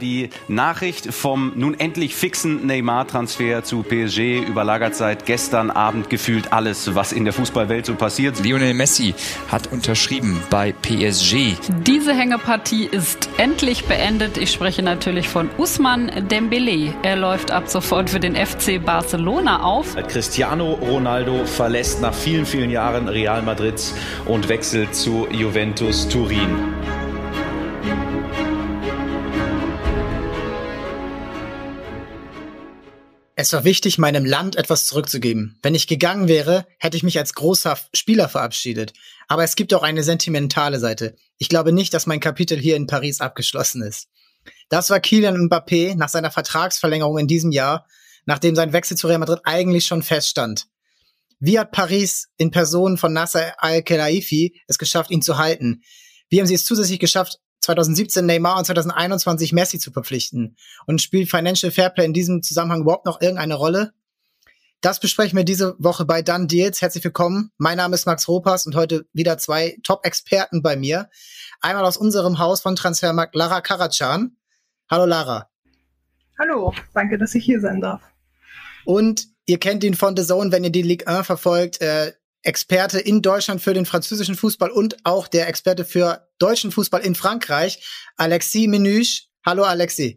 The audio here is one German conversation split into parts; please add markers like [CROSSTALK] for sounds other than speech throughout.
Die Nachricht vom nun endlich fixen Neymar-Transfer zu PSG überlagert seit gestern Abend gefühlt alles, was in der Fußballwelt so passiert. Lionel Messi hat unterschrieben bei PSG. Diese Hängepartie ist endlich beendet. Ich spreche natürlich von Usman Dembele. Er läuft ab sofort für den FC Barcelona auf. Cristiano Ronaldo verlässt nach vielen, vielen Jahren Real Madrid und wechselt zu Juventus Turin. Es war wichtig, meinem Land etwas zurückzugeben. Wenn ich gegangen wäre, hätte ich mich als großer Spieler verabschiedet. Aber es gibt auch eine sentimentale Seite. Ich glaube nicht, dass mein Kapitel hier in Paris abgeschlossen ist. Das war Kylian Mbappé nach seiner Vertragsverlängerung in diesem Jahr, nachdem sein Wechsel zu Real Madrid eigentlich schon feststand. Wie hat Paris in Person von Nasser Al-Khelaifi es geschafft, ihn zu halten? Wie haben sie es zusätzlich geschafft, 2017 Neymar und 2021 Messi zu verpflichten? Und spielt Financial Fairplay in diesem Zusammenhang überhaupt noch irgendeine Rolle? Das besprechen wir diese Woche bei Done Deals. Herzlich willkommen. Mein Name ist Max Ropas und heute wieder zwei Top-Experten bei mir. Einmal aus unserem Haus von Transfermarkt Lara Karacan. Hallo Lara. Hallo, danke, dass ich hier sein darf. Und ihr kennt ihn von The Zone, wenn ihr die Ligue 1 verfolgt. Äh, Experte in Deutschland für den französischen Fußball und auch der Experte für deutschen Fußball in Frankreich, Alexis Menüsch. Hallo Alexis.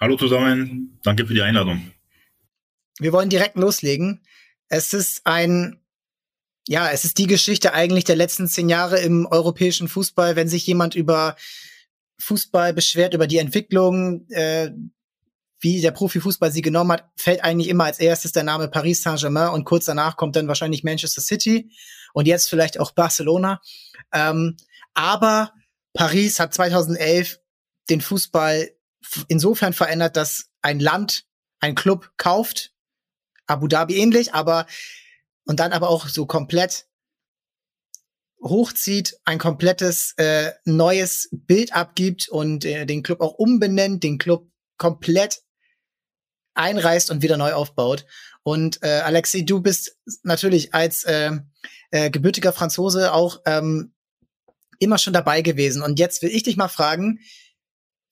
Hallo zusammen, danke für die Einladung. Wir wollen direkt loslegen. Es ist ein, ja, es ist die Geschichte eigentlich der letzten zehn Jahre im europäischen Fußball, wenn sich jemand über Fußball beschwert, über die Entwicklung äh, wie der Profifußball sie genommen hat, fällt eigentlich immer als erstes der Name Paris Saint-Germain und kurz danach kommt dann wahrscheinlich Manchester City und jetzt vielleicht auch Barcelona. Ähm, aber Paris hat 2011 den Fußball insofern verändert, dass ein Land, ein Club kauft, Abu Dhabi ähnlich, aber und dann aber auch so komplett hochzieht, ein komplettes äh, neues Bild abgibt und äh, den Club auch umbenennt, den Club komplett einreißt und wieder neu aufbaut. Und äh, Alexi, du bist natürlich als äh, äh, gebürtiger Franzose auch ähm, immer schon dabei gewesen. Und jetzt will ich dich mal fragen,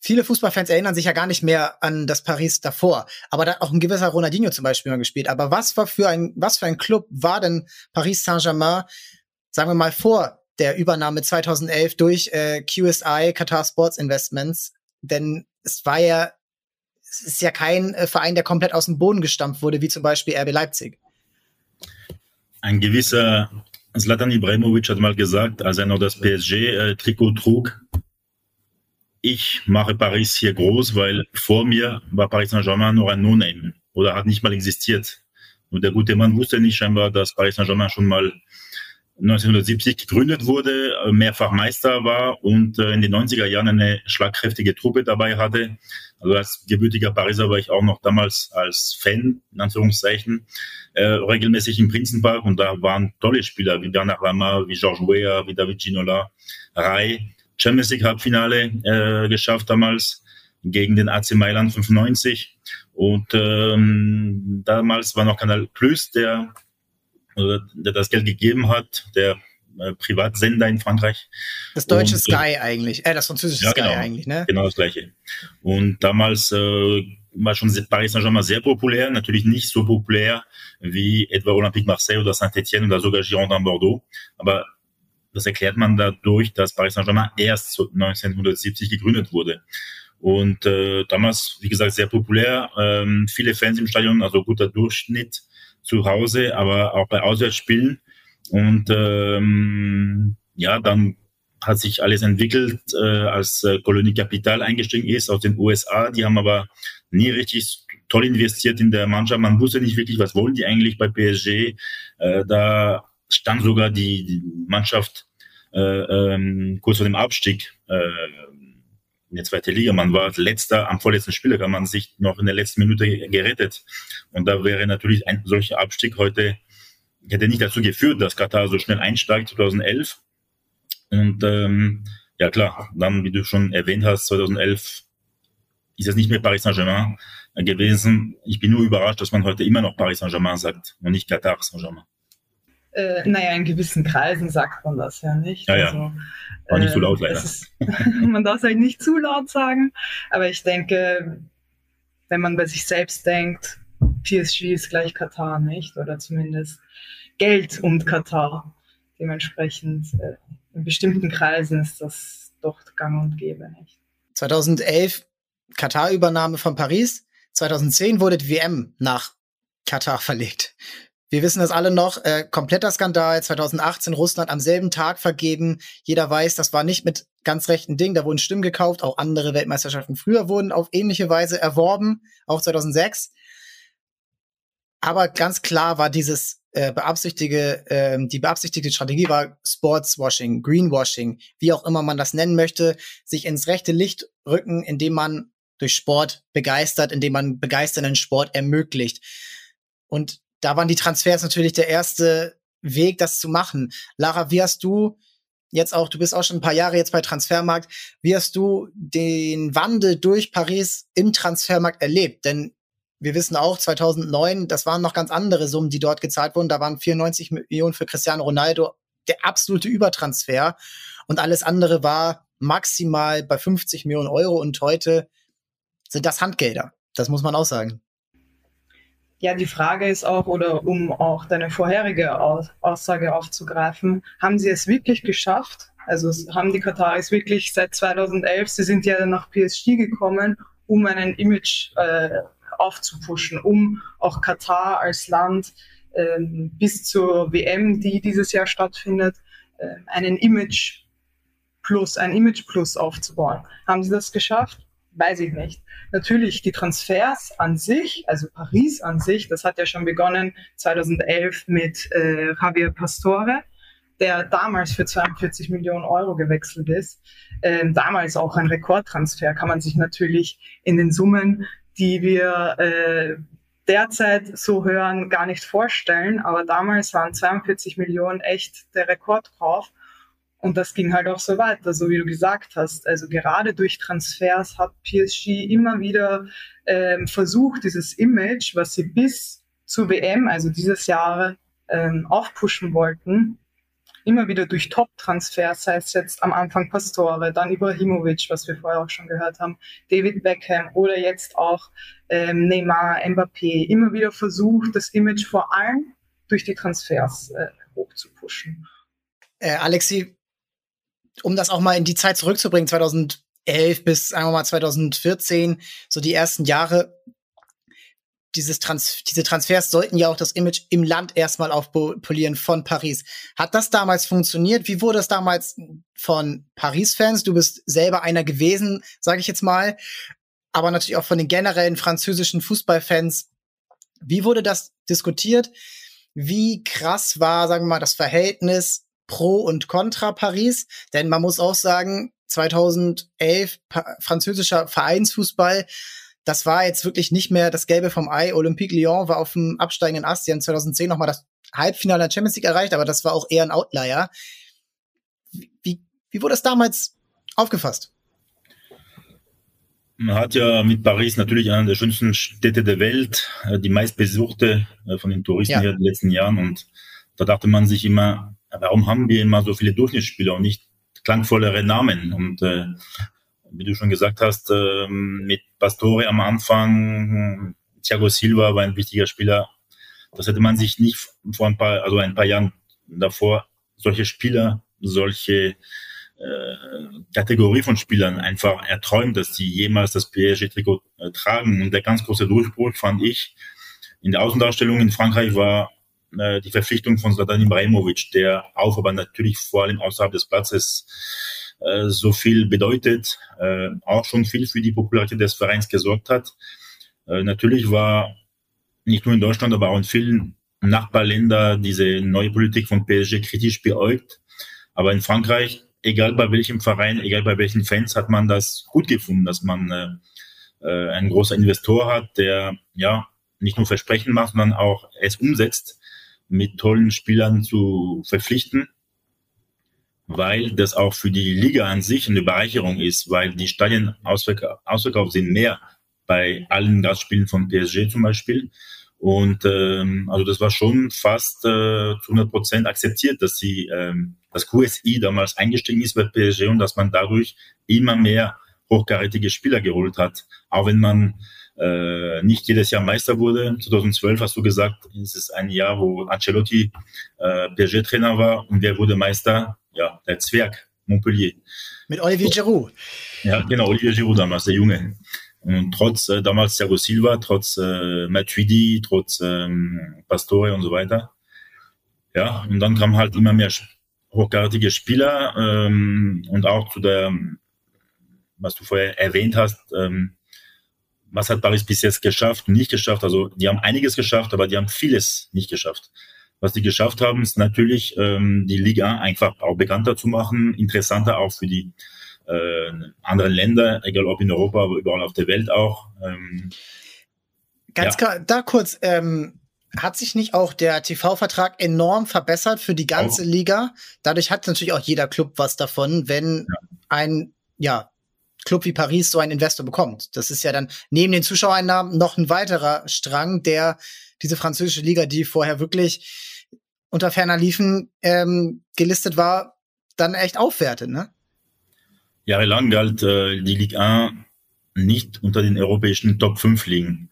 viele Fußballfans erinnern sich ja gar nicht mehr an das Paris davor. Aber da hat auch ein gewisser Ronaldinho zum Beispiel mal gespielt. Aber was war für ein, was für ein Club war denn Paris Saint-Germain, sagen wir mal, vor der Übernahme 2011 durch äh, QSI, Qatar Sports Investments? Denn es war ja es ist ja kein äh, Verein, der komplett aus dem Boden gestampft wurde, wie zum Beispiel RB Leipzig. Ein gewisser Zlatan Ibrahimovic hat mal gesagt, als er noch das PSG-Trikot äh, trug, ich mache Paris hier groß, weil vor mir war Paris Saint-Germain noch ein No-Name oder hat nicht mal existiert. Und der gute Mann wusste nicht scheinbar, dass Paris Saint-Germain schon mal 1970 gegründet wurde, äh, mehrfach Meister war und äh, in den 90er Jahren eine schlagkräftige Truppe dabei hatte. Also als gebürtiger Pariser war ich auch noch damals als Fan, in Anführungszeichen, äh, regelmäßig im Prinzenpark und da waren tolle Spieler wie Bernard Lama, wie Georges Weah, wie David Ginola, Rai. Champions League Halbfinale äh, geschafft damals gegen den AC Mailand 95 und ähm, damals war noch Kanal Plus, der der das Geld gegeben hat, der äh, Privatsender in Frankreich. Das deutsche und, Sky eigentlich, äh, das französische ja, Sky genau, eigentlich, ne? Genau das gleiche. Und damals äh, war schon Paris Saint-Germain sehr populär, natürlich nicht so populär wie etwa Olympique Marseille oder Saint-Etienne oder sogar Girondin Bordeaux, aber das erklärt man dadurch, dass Paris Saint-Germain erst 1970 gegründet wurde. Und äh, damals, wie gesagt, sehr populär, ähm, viele Fans im Stadion, also guter Durchschnitt zu Hause, aber auch bei Auswärtsspielen. Und ähm, ja, dann hat sich alles entwickelt, äh, als äh, Kolonie Capital eingestiegen ist aus den USA. Die haben aber nie richtig toll investiert in der Mannschaft. Man wusste nicht wirklich, was wollen die eigentlich bei PSG. Äh, da stand sogar die, die Mannschaft äh, ähm, kurz vor dem Abstieg äh, in der zweiten Liga. Man war letzter, am vorletzten Spieler kann man sich noch in der letzten Minute gerettet. Und da wäre natürlich ein solcher Abstieg heute, hätte nicht dazu geführt, dass Katar so schnell einsteigt 2011. Und ähm, ja klar, dann, wie du schon erwähnt hast, 2011 ist es nicht mehr Paris Saint-Germain gewesen. Ich bin nur überrascht, dass man heute immer noch Paris Saint-Germain sagt und nicht Katar Saint-Germain. Äh, naja, in gewissen Kreisen sagt man das ja nicht. Ja, ja. Also, War nicht so laut leider. Ist, [LAUGHS] man darf es halt nicht zu laut sagen, aber ich denke, wenn man bei sich selbst denkt, PSG ist gleich Katar, nicht? Oder zumindest Geld und Katar. Dementsprechend äh, in bestimmten Kreisen ist das doch gang und gäbe, nicht? 2011 Katar-Übernahme von Paris. 2010 wurde die WM nach Katar verlegt. Wir wissen das alle noch, äh, kompletter Skandal, 2018 Russland am selben Tag vergeben. Jeder weiß, das war nicht mit ganz rechten Dingen, da wurden Stimmen gekauft, auch andere Weltmeisterschaften früher wurden auf ähnliche Weise erworben, auch 2006. Aber ganz klar war dieses äh, beabsichtige, äh, die beabsichtigte Strategie war Sportswashing, Greenwashing, wie auch immer man das nennen möchte, sich ins rechte Licht rücken, indem man durch Sport begeistert, indem man begeisternden Sport ermöglicht. Und da waren die Transfers natürlich der erste Weg, das zu machen. Lara, wie hast du jetzt auch, du bist auch schon ein paar Jahre jetzt bei Transfermarkt, wie hast du den Wandel durch Paris im Transfermarkt erlebt? Denn wir wissen auch, 2009, das waren noch ganz andere Summen, die dort gezahlt wurden. Da waren 94 Millionen für Cristiano Ronaldo der absolute Übertransfer und alles andere war maximal bei 50 Millionen Euro und heute sind das Handgelder. Das muss man auch sagen. Ja, die Frage ist auch, oder um auch deine vorherige Aussage aufzugreifen, haben sie es wirklich geschafft? Also haben die Kataris wirklich seit 2011, sie sind ja nach PSG gekommen, um einen Image äh, aufzupuschen, um auch Katar als Land äh, bis zur WM, die dieses Jahr stattfindet, äh, einen Image Plus, ein Image Plus aufzubauen. Haben sie das geschafft? Weiß ich nicht. Natürlich die Transfers an sich, also Paris an sich, das hat ja schon begonnen 2011 mit äh, Javier Pastore, der damals für 42 Millionen Euro gewechselt ist. Ähm, damals auch ein Rekordtransfer, kann man sich natürlich in den Summen, die wir äh, derzeit so hören, gar nicht vorstellen. Aber damals waren 42 Millionen echt der Rekord drauf. Und das ging halt auch so weiter, so wie du gesagt hast. Also gerade durch Transfers hat PSG immer wieder ähm, versucht, dieses Image, was sie bis zu WM, also dieses Jahr, ähm, aufpushen wollten, immer wieder durch Top-Transfers, sei es jetzt am Anfang Pastore, dann Ibrahimovic, was wir vorher auch schon gehört haben, David Beckham oder jetzt auch ähm, Neymar, Mbappé, immer wieder versucht, das Image vor allem durch die Transfers äh, hochzupushen. Äh, Alexi, um das auch mal in die Zeit zurückzubringen, 2011 bis, sagen wir mal, 2014, so die ersten Jahre, dieses Trans diese Transfers sollten ja auch das Image im Land erstmal aufpolieren von Paris. Hat das damals funktioniert? Wie wurde das damals von Paris-Fans? Du bist selber einer gewesen, sage ich jetzt mal, aber natürlich auch von den generellen französischen Fußballfans. Wie wurde das diskutiert? Wie krass war, sagen wir mal, das Verhältnis Pro und Contra Paris, denn man muss auch sagen, 2011 pa französischer Vereinsfußball, das war jetzt wirklich nicht mehr das Gelbe vom Ei. Olympique Lyon war auf dem absteigenden Ast. Die haben 2010 nochmal das Halbfinale der Champions League erreicht, aber das war auch eher ein Outlier. Wie, wie wurde das damals aufgefasst? Man hat ja mit Paris natürlich eine der schönsten Städte der Welt, äh, die meistbesuchte äh, von den Touristen ja. hier in den letzten Jahren. Und da dachte man sich immer, warum haben wir immer so viele Durchschnittsspieler und nicht klangvollere Namen? Und äh, wie du schon gesagt hast, äh, mit Pastore am Anfang, Thiago Silva war ein wichtiger Spieler. Das hätte man sich nicht vor ein paar, also ein paar Jahren davor solche Spieler, solche äh, Kategorie von Spielern einfach erträumt, dass sie jemals das PSG-Trikot äh, tragen. Und der ganz große Durchbruch fand ich in der Außendarstellung in Frankreich war äh, die Verpflichtung von Zlatan Ibrahimovic, der auch aber natürlich vor allem außerhalb des Platzes äh, so viel bedeutet, äh, auch schon viel für die Popularität des Vereins gesorgt hat. Natürlich war nicht nur in Deutschland, aber auch in vielen Nachbarländern diese neue Politik von PSG kritisch beäugt. Aber in Frankreich, egal bei welchem Verein, egal bei welchen Fans, hat man das gut gefunden, dass man äh, einen großen Investor hat, der ja nicht nur Versprechen macht, sondern auch es umsetzt mit tollen Spielern zu verpflichten, weil das auch für die Liga an sich eine Bereicherung ist, weil die Stadien ausverkauft sind mehr bei allen Gastspielen von PSG zum Beispiel. Und ähm, also das war schon fast äh, zu 100 Prozent akzeptiert, dass sie ähm, das QSI damals eingestiegen ist bei PSG und dass man dadurch immer mehr hochkarätige Spieler geholt hat. Auch wenn man äh, nicht jedes Jahr Meister wurde. 2012 hast du gesagt, es ist ein Jahr, wo Ancelotti äh, PSG-Trainer war und wer wurde Meister? Ja, der Zwerg, Montpellier. Mit Olivier Giroud. Ja, genau, Olivier Giroud damals, der Junge. Und trotz äh, damals Thiago Silva, trotz äh, Matuidi, trotz ähm, Pastore und so weiter. Ja, und dann kamen halt immer mehr hochkarätige Spieler ähm, und auch zu der, was du vorher erwähnt hast, ähm, was hat Paris bis jetzt geschafft, nicht geschafft. Also die haben einiges geschafft, aber die haben vieles nicht geschafft. Was die geschafft haben, ist natürlich ähm, die Liga einfach auch bekannter zu machen, interessanter auch für die äh, anderen Länder, egal ob in Europa, aber überall auf der Welt auch. Ähm, Ganz ja. klar, da kurz, ähm, hat sich nicht auch der TV-Vertrag enorm verbessert für die ganze auch. Liga? Dadurch hat natürlich auch jeder Club was davon, wenn ja. ein ja, Club wie Paris so einen Investor bekommt. Das ist ja dann neben den Zuschauereinnahmen noch ein weiterer Strang, der diese französische Liga, die vorher wirklich unter ferner Liefen ähm, gelistet war, dann echt aufwertet, ne? Jahrelang galt äh, die Ligue 1 nicht unter den europäischen Top 5 liegen.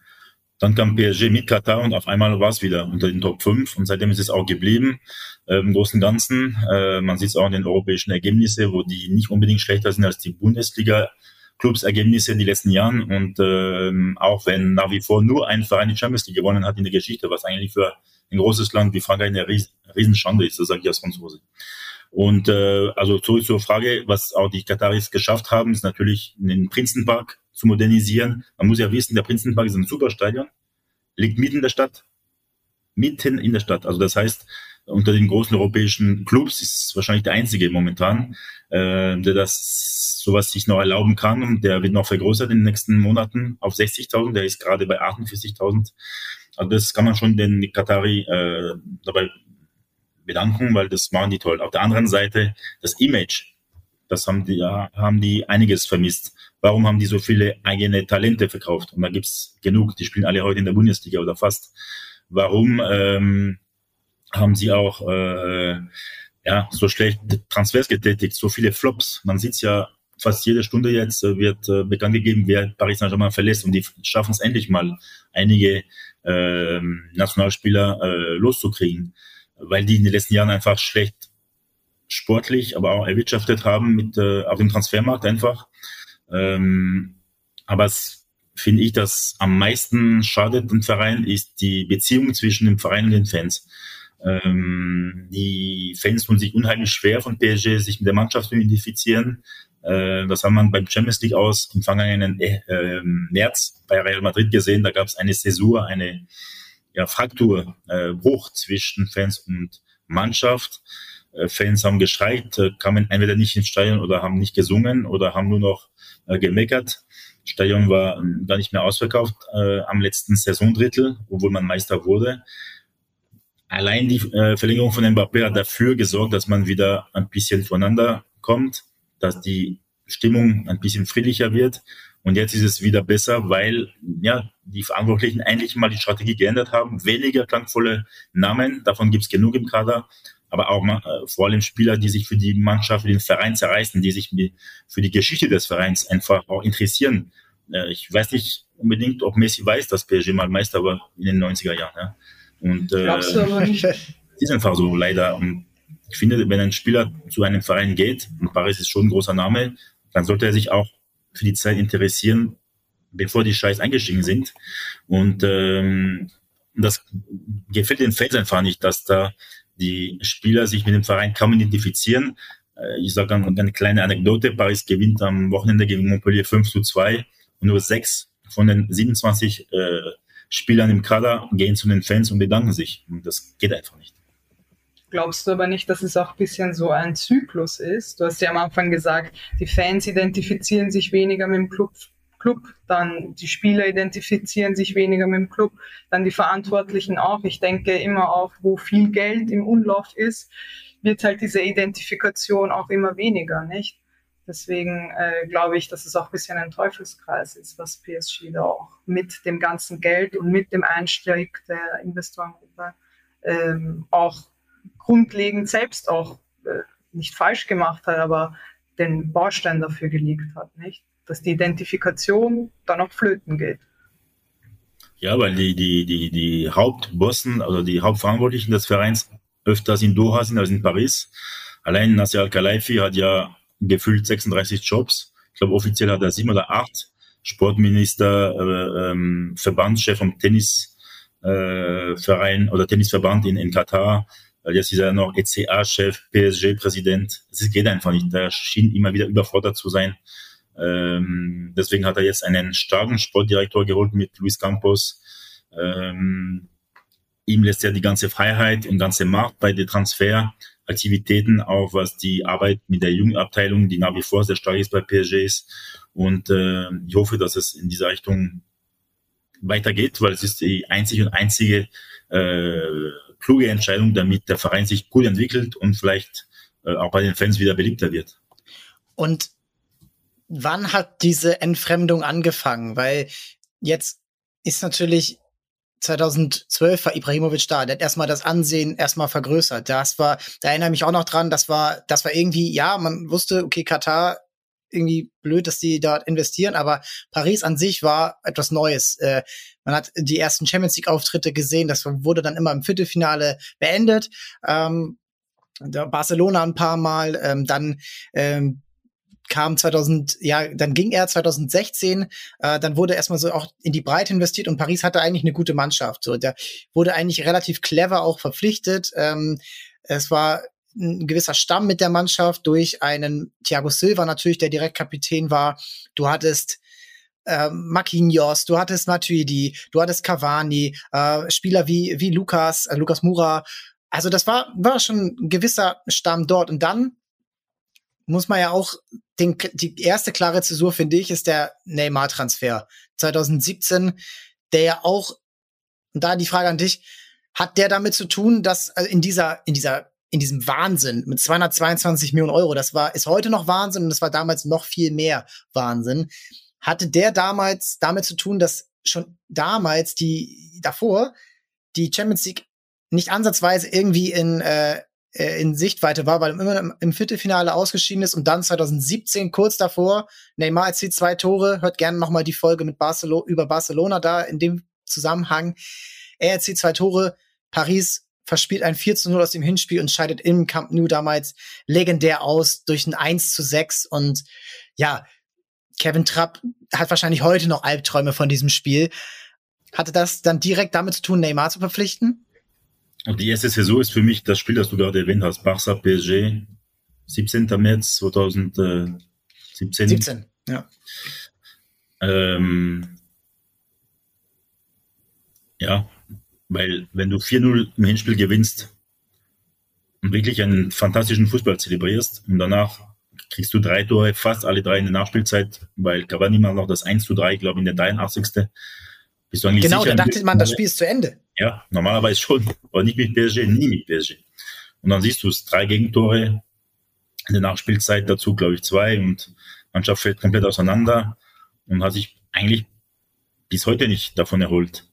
Dann kam PSG mit Katar und auf einmal war es wieder unter den Top 5 und seitdem ist es auch geblieben. Äh, Im Großen und Ganzen, äh, man sieht es auch in den europäischen Ergebnissen, wo die nicht unbedingt schlechter sind als die Bundesliga. Clubs-Ergebnisse in den letzten Jahren und ähm, auch wenn nach wie vor nur ein Verein die Champions League gewonnen hat in der Geschichte, was eigentlich für ein großes Land wie Frankreich eine Ries Riesenschande ist, das sage ich als Franzose. Und äh, also zurück zur Frage, was auch die Kataris geschafft haben, ist natürlich den Prinzenpark zu modernisieren. Man muss ja wissen, der Prinzenpark ist ein Superstadion, liegt mitten in der Stadt, mitten in der Stadt. Also das heißt, unter den großen europäischen Clubs ist wahrscheinlich der einzige momentan, äh, der das sowas sich noch erlauben kann und der wird noch vergrößert in den nächsten Monaten auf 60.000. Der ist gerade bei 48.000. Also das kann man schon den Katari äh, dabei bedanken, weil das machen die toll. Auf der anderen Seite das Image, das haben die, haben die einiges vermisst. Warum haben die so viele eigene Talente verkauft? Und da gibt's genug, die spielen alle heute in der Bundesliga oder fast. Warum ähm, haben sie auch äh, ja, so schlecht Transfers getätigt, so viele Flops? Man sieht's ja fast jede Stunde jetzt äh, wird äh, bekannt gegeben, wer Paris Saint-Germain verlässt und die schaffen es endlich mal, einige äh, Nationalspieler äh, loszukriegen weil die in den letzten Jahren einfach schlecht sportlich, aber auch erwirtschaftet haben mit äh, auf dem Transfermarkt einfach. Ähm, aber es finde ich, dass am meisten schadet dem Verein, ist die Beziehung zwischen dem Verein und den Fans. Ähm, die Fans tun sich unheimlich schwer von PSG, sich mit der Mannschaft zu identifizieren. Äh, das haben man beim Champions League aus im vergangenen äh, äh, März bei Real Madrid gesehen. Da gab es eine Cäsur, eine ja, Fraktur, äh, Bruch zwischen Fans und Mannschaft. Äh, Fans haben geschreit, äh, kamen entweder nicht ins Stadion oder haben nicht gesungen oder haben nur noch äh, gemeckert. Stadion war äh, gar nicht mehr ausverkauft äh, am letzten Saisondrittel, obwohl man Meister wurde. Allein die äh, Verlängerung von Mbappé hat dafür gesorgt, dass man wieder ein bisschen zueinander kommt, dass die Stimmung ein bisschen friedlicher wird. Und jetzt ist es wieder besser, weil ja die Verantwortlichen endlich mal die Strategie geändert haben. Weniger klangvolle Namen, davon gibt es genug im Kader, aber auch äh, vor allem Spieler, die sich für die Mannschaft, für den Verein zerreißen, die sich für die Geschichte des Vereins einfach auch interessieren. Äh, ich weiß nicht unbedingt, ob Messi weiß, dass PSG mal Meister war in den 90er Jahren. Ja. Und äh, [LAUGHS] ist einfach so, leider. Und ich finde, wenn ein Spieler zu einem Verein geht, und Paris ist schon ein großer Name, dann sollte er sich auch für die Zeit interessieren, bevor die Scheiß eingestiegen sind. Und ähm, das gefällt den Fans einfach nicht, dass da die Spieler sich mit dem Verein kaum identifizieren. Äh, ich sage eine kleine Anekdote. Paris gewinnt am Wochenende gegen Montpellier 5 zu 2 und nur sechs von den 27 äh, Spielern im Kader gehen zu den Fans und bedanken sich. Und das geht einfach nicht. Glaubst du aber nicht, dass es auch ein bisschen so ein Zyklus ist? Du hast ja am Anfang gesagt, die Fans identifizieren sich weniger mit dem Club, Club, dann die Spieler identifizieren sich weniger mit dem Club, dann die Verantwortlichen auch. Ich denke immer auch, wo viel Geld im Umlauf ist, wird halt diese Identifikation auch immer weniger, nicht? Deswegen äh, glaube ich, dass es auch ein bisschen ein Teufelskreis ist, was PSG da auch mit dem ganzen Geld und mit dem Einstieg der Investorengruppe ähm, auch grundlegend selbst auch äh, nicht falsch gemacht hat, aber den Baustein dafür gelegt hat, nicht? Dass die Identifikation dann auch flöten geht. Ja, weil die, die, die, die Hauptbossen, also die Hauptverantwortlichen des Vereins öfters in Doha sind als in Paris. Allein Nasser Al-Khelaifi hat ja gefühlt 36 Jobs. Ich glaube, offiziell hat er sieben oder acht. Sportminister, äh, ähm, Verbandschef vom Tennisverein äh, oder Tennisverband in, in Katar. Jetzt ist er noch ECA-Chef, PSG-Präsident. Es geht einfach nicht. Er schien immer wieder überfordert zu sein. Ähm, deswegen hat er jetzt einen starken Sportdirektor geholt mit Luis Campos. Ähm, ihm lässt er die ganze Freiheit und ganze Macht bei den Transfer. Aktivitäten, auch was die Arbeit mit der Jugendabteilung, die nach wie vor sehr stark ist bei PSG ist. Und äh, ich hoffe, dass es in dieser Richtung weitergeht, weil es ist die einzige und einzige äh, kluge Entscheidung, damit der Verein sich gut entwickelt und vielleicht äh, auch bei den Fans wieder beliebter wird. Und wann hat diese Entfremdung angefangen? Weil jetzt ist natürlich 2012 war Ibrahimovic da. Der hat erstmal das Ansehen erstmal vergrößert. Das war, da erinnere ich mich auch noch dran, das war, das war irgendwie, ja, man wusste, okay, Katar, irgendwie blöd, dass die dort investieren, aber Paris an sich war etwas Neues. Äh, man hat die ersten Champions League Auftritte gesehen, das wurde dann immer im Viertelfinale beendet. Ähm, Barcelona ein paar Mal, ähm, dann ähm, kam 2000, ja, dann ging er 2016, äh, dann wurde erstmal so auch in die Breite investiert und Paris hatte eigentlich eine gute Mannschaft. So, der wurde eigentlich relativ clever auch verpflichtet. Ähm, es war ein gewisser Stamm mit der Mannschaft durch einen Thiago Silva natürlich, der direkt Kapitän war. Du hattest äh, Marquinhos, du hattest Matuidi, du hattest Cavani, äh, Spieler wie wie Lukas, äh, Lukas Mura. Also das war war schon ein gewisser Stamm dort und dann muss man ja auch den, die erste klare Zäsur, finde ich, ist der Neymar-Transfer 2017, der ja auch, und da die Frage an dich, hat der damit zu tun, dass also in dieser, in dieser, in diesem Wahnsinn mit 222 Millionen Euro, das war, ist heute noch Wahnsinn und das war damals noch viel mehr Wahnsinn, hatte der damals damit zu tun, dass schon damals die, davor, die Champions League nicht ansatzweise irgendwie in, äh, äh, in Sichtweite war, weil er immer im Viertelfinale ausgeschieden ist und dann 2017 kurz davor Neymar erzielt zwei Tore. Hört gerne noch mal die Folge mit Barcelona über Barcelona da in dem Zusammenhang. Er erzielt zwei Tore. Paris verspielt ein 4 zu 0 aus dem Hinspiel und scheidet im Camp Nou damals legendär aus durch ein 1 zu 6 und ja, Kevin Trapp hat wahrscheinlich heute noch Albträume von diesem Spiel. Hatte das dann direkt damit zu tun, Neymar zu verpflichten? Und die erste Saison ist für mich das Spiel, das du gerade erwähnt hast. Barça PSG, 17. März 2017. 17, ja. Ähm, ja, weil wenn du 4-0 im Hinspiel gewinnst und wirklich einen fantastischen Fußball zelebrierst und danach kriegst du drei Tore, fast alle drei in der Nachspielzeit, weil Cavani macht noch das 1 zu 3, ich glaube in der 83. Bist du eigentlich genau, sicher, da dachte man, das Spiel ist zu Ende. Ja, normalerweise schon, aber nicht mit PSG, nie mit PSG. Und dann siehst du es, drei Gegentore in der Nachspielzeit dazu, glaube ich, zwei und Mannschaft fällt komplett auseinander und hat sich eigentlich bis heute nicht davon erholt.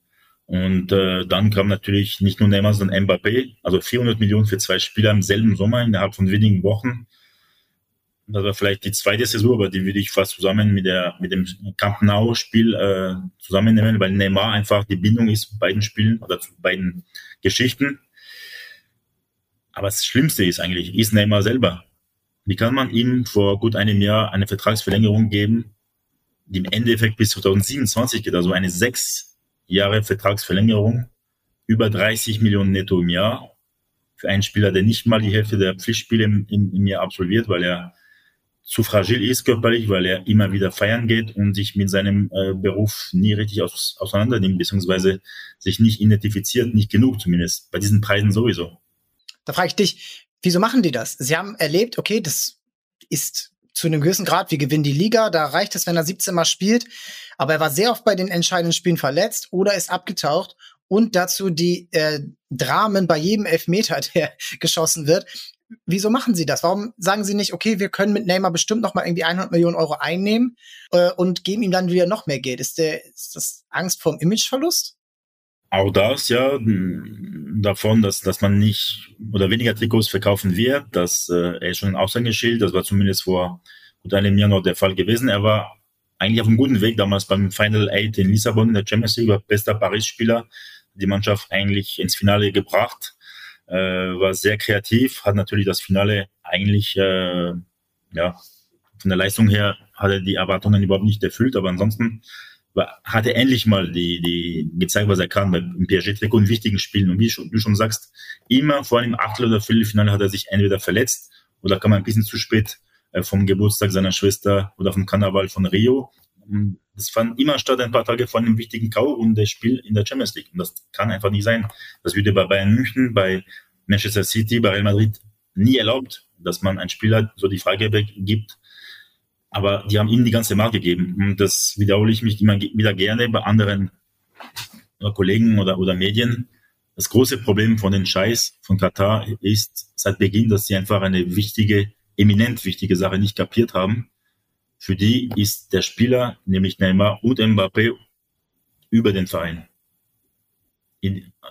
Und äh, dann kam natürlich nicht nur Neymar, sondern Mbappé, also 400 Millionen für zwei Spieler im selben Sommer innerhalb von wenigen Wochen. Das war vielleicht die zweite Saison, aber die würde ich fast zusammen mit der mit dem Camp Nou Spiel äh, zusammennehmen, weil Neymar einfach die Bindung ist zu beiden Spielen oder zu beiden Geschichten. Aber das Schlimmste ist eigentlich, ist Neymar selber. Wie kann man ihm vor gut einem Jahr eine Vertragsverlängerung geben, die im Endeffekt bis 2027 geht, also eine sechs Jahre Vertragsverlängerung, über 30 Millionen netto im Jahr für einen Spieler, der nicht mal die Hälfte der Pflichtspiele im, im, Jahr absolviert, weil er zu fragil ist körperlich, weil er immer wieder feiern geht und sich mit seinem äh, Beruf nie richtig aus, auseinander nimmt, beziehungsweise sich nicht identifiziert, nicht genug zumindest, bei diesen Preisen sowieso. Da frage ich dich, wieso machen die das? Sie haben erlebt, okay, das ist zu einem gewissen Grad, wir gewinnen die Liga, da reicht es, wenn er 17 Mal spielt, aber er war sehr oft bei den entscheidenden Spielen verletzt oder ist abgetaucht und dazu die äh, Dramen bei jedem Elfmeter, [LAUGHS] der geschossen wird, wieso machen sie das? Warum sagen sie nicht, okay, wir können mit Neymar bestimmt noch mal irgendwie 100 Millionen Euro einnehmen äh, und geben ihm dann wieder noch mehr Geld? Ist, der, ist das Angst vor dem Imageverlust? Auch das, ja, davon, dass, dass man nicht oder weniger Trikots verkaufen wird, das äh, ist schon ein Aushängeschild, das war zumindest vor gut einem Jahr noch der Fall gewesen. Er war eigentlich auf einem guten Weg damals beim Final Eight in Lissabon in der Champions League, war bester Paris-Spieler, die Mannschaft eigentlich ins Finale gebracht, äh, war sehr kreativ, hat natürlich das Finale eigentlich, äh, ja, von der Leistung her hat er die Erwartungen überhaupt nicht erfüllt, aber ansonsten hat er endlich mal die, die gezeigt, was er kann beim PSG-Trikot in wichtigen Spielen. Und wie du schon sagst, immer vor einem Achtel- oder Viertelfinale hat er sich entweder verletzt oder kam ein bisschen zu spät äh, vom Geburtstag seiner Schwester oder vom Karneval von Rio. Das fand immer statt ein paar Tage vor einem wichtigen Kau und das Spiel in der Champions League. Und das kann einfach nicht sein. Das würde bei Bayern München, bei Manchester City, bei Real Madrid nie erlaubt, dass man ein Spieler so die Freigabe gibt, aber die haben ihnen die ganze Macht gegeben. Und das wiederhole ich mich immer wieder gerne bei anderen äh, Kollegen oder, oder Medien. Das große Problem von den Scheiß von Katar ist seit Beginn, dass sie einfach eine wichtige, eminent wichtige Sache nicht kapiert haben. Für die ist der Spieler, nämlich Neymar und Mbappé, über den Verein.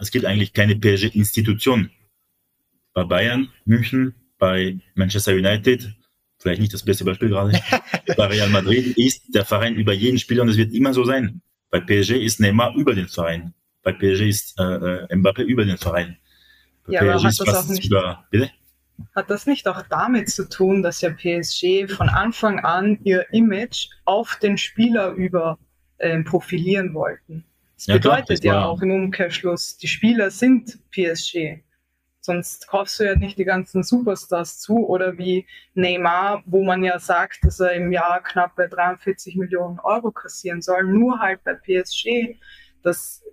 Es gibt eigentlich keine PSG-Institution. Bei Bayern, München, bei Manchester United, vielleicht nicht das beste Beispiel gerade, bei Real Madrid ist der Verein über jeden Spieler und es wird immer so sein. Bei PSG ist Neymar über den Verein. Bei PSG ist äh, äh Mbappé über den Verein. Bei ja, PSG aber hat das auch nicht, über, bitte? Hat das nicht auch damit zu tun, dass ja PSG von Anfang an ihr Image auf den Spieler über äh, profilieren wollten? Das ja, bedeutet klar, das ja auch im Umkehrschluss, die Spieler sind PSG. Sonst kaufst du ja nicht die ganzen Superstars zu oder wie Neymar, wo man ja sagt, dass er im Jahr knapp bei 43 Millionen Euro kassieren soll, nur halt bei PSG. Das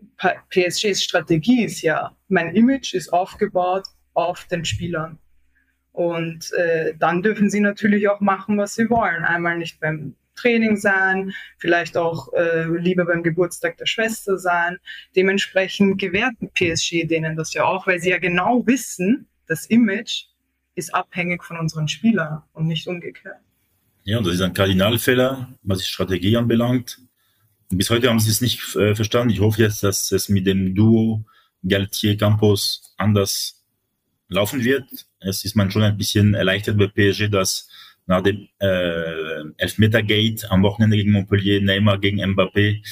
PSGs Strategie ist ja, mein Image ist aufgebaut auf den Spielern. Und äh, dann dürfen sie natürlich auch machen, was sie wollen. Einmal nicht beim Training sein, vielleicht auch äh, lieber beim Geburtstag der Schwester sein. Dementsprechend gewährten PSG denen das ja auch, weil sie ja genau wissen, das Image ist abhängig von unseren Spielern und nicht umgekehrt. Ja, das ist ein Kardinalfehler, was die Strategie anbelangt. Bis heute haben sie es nicht äh, verstanden. Ich hoffe jetzt, dass es mit dem Duo Galtier Campos anders laufen wird. Es ist man schon ein bisschen erleichtert bei PSG, dass nach dem äh, Elfmeter-Gate am Wochenende gegen Montpellier, Neymar gegen Mbappé,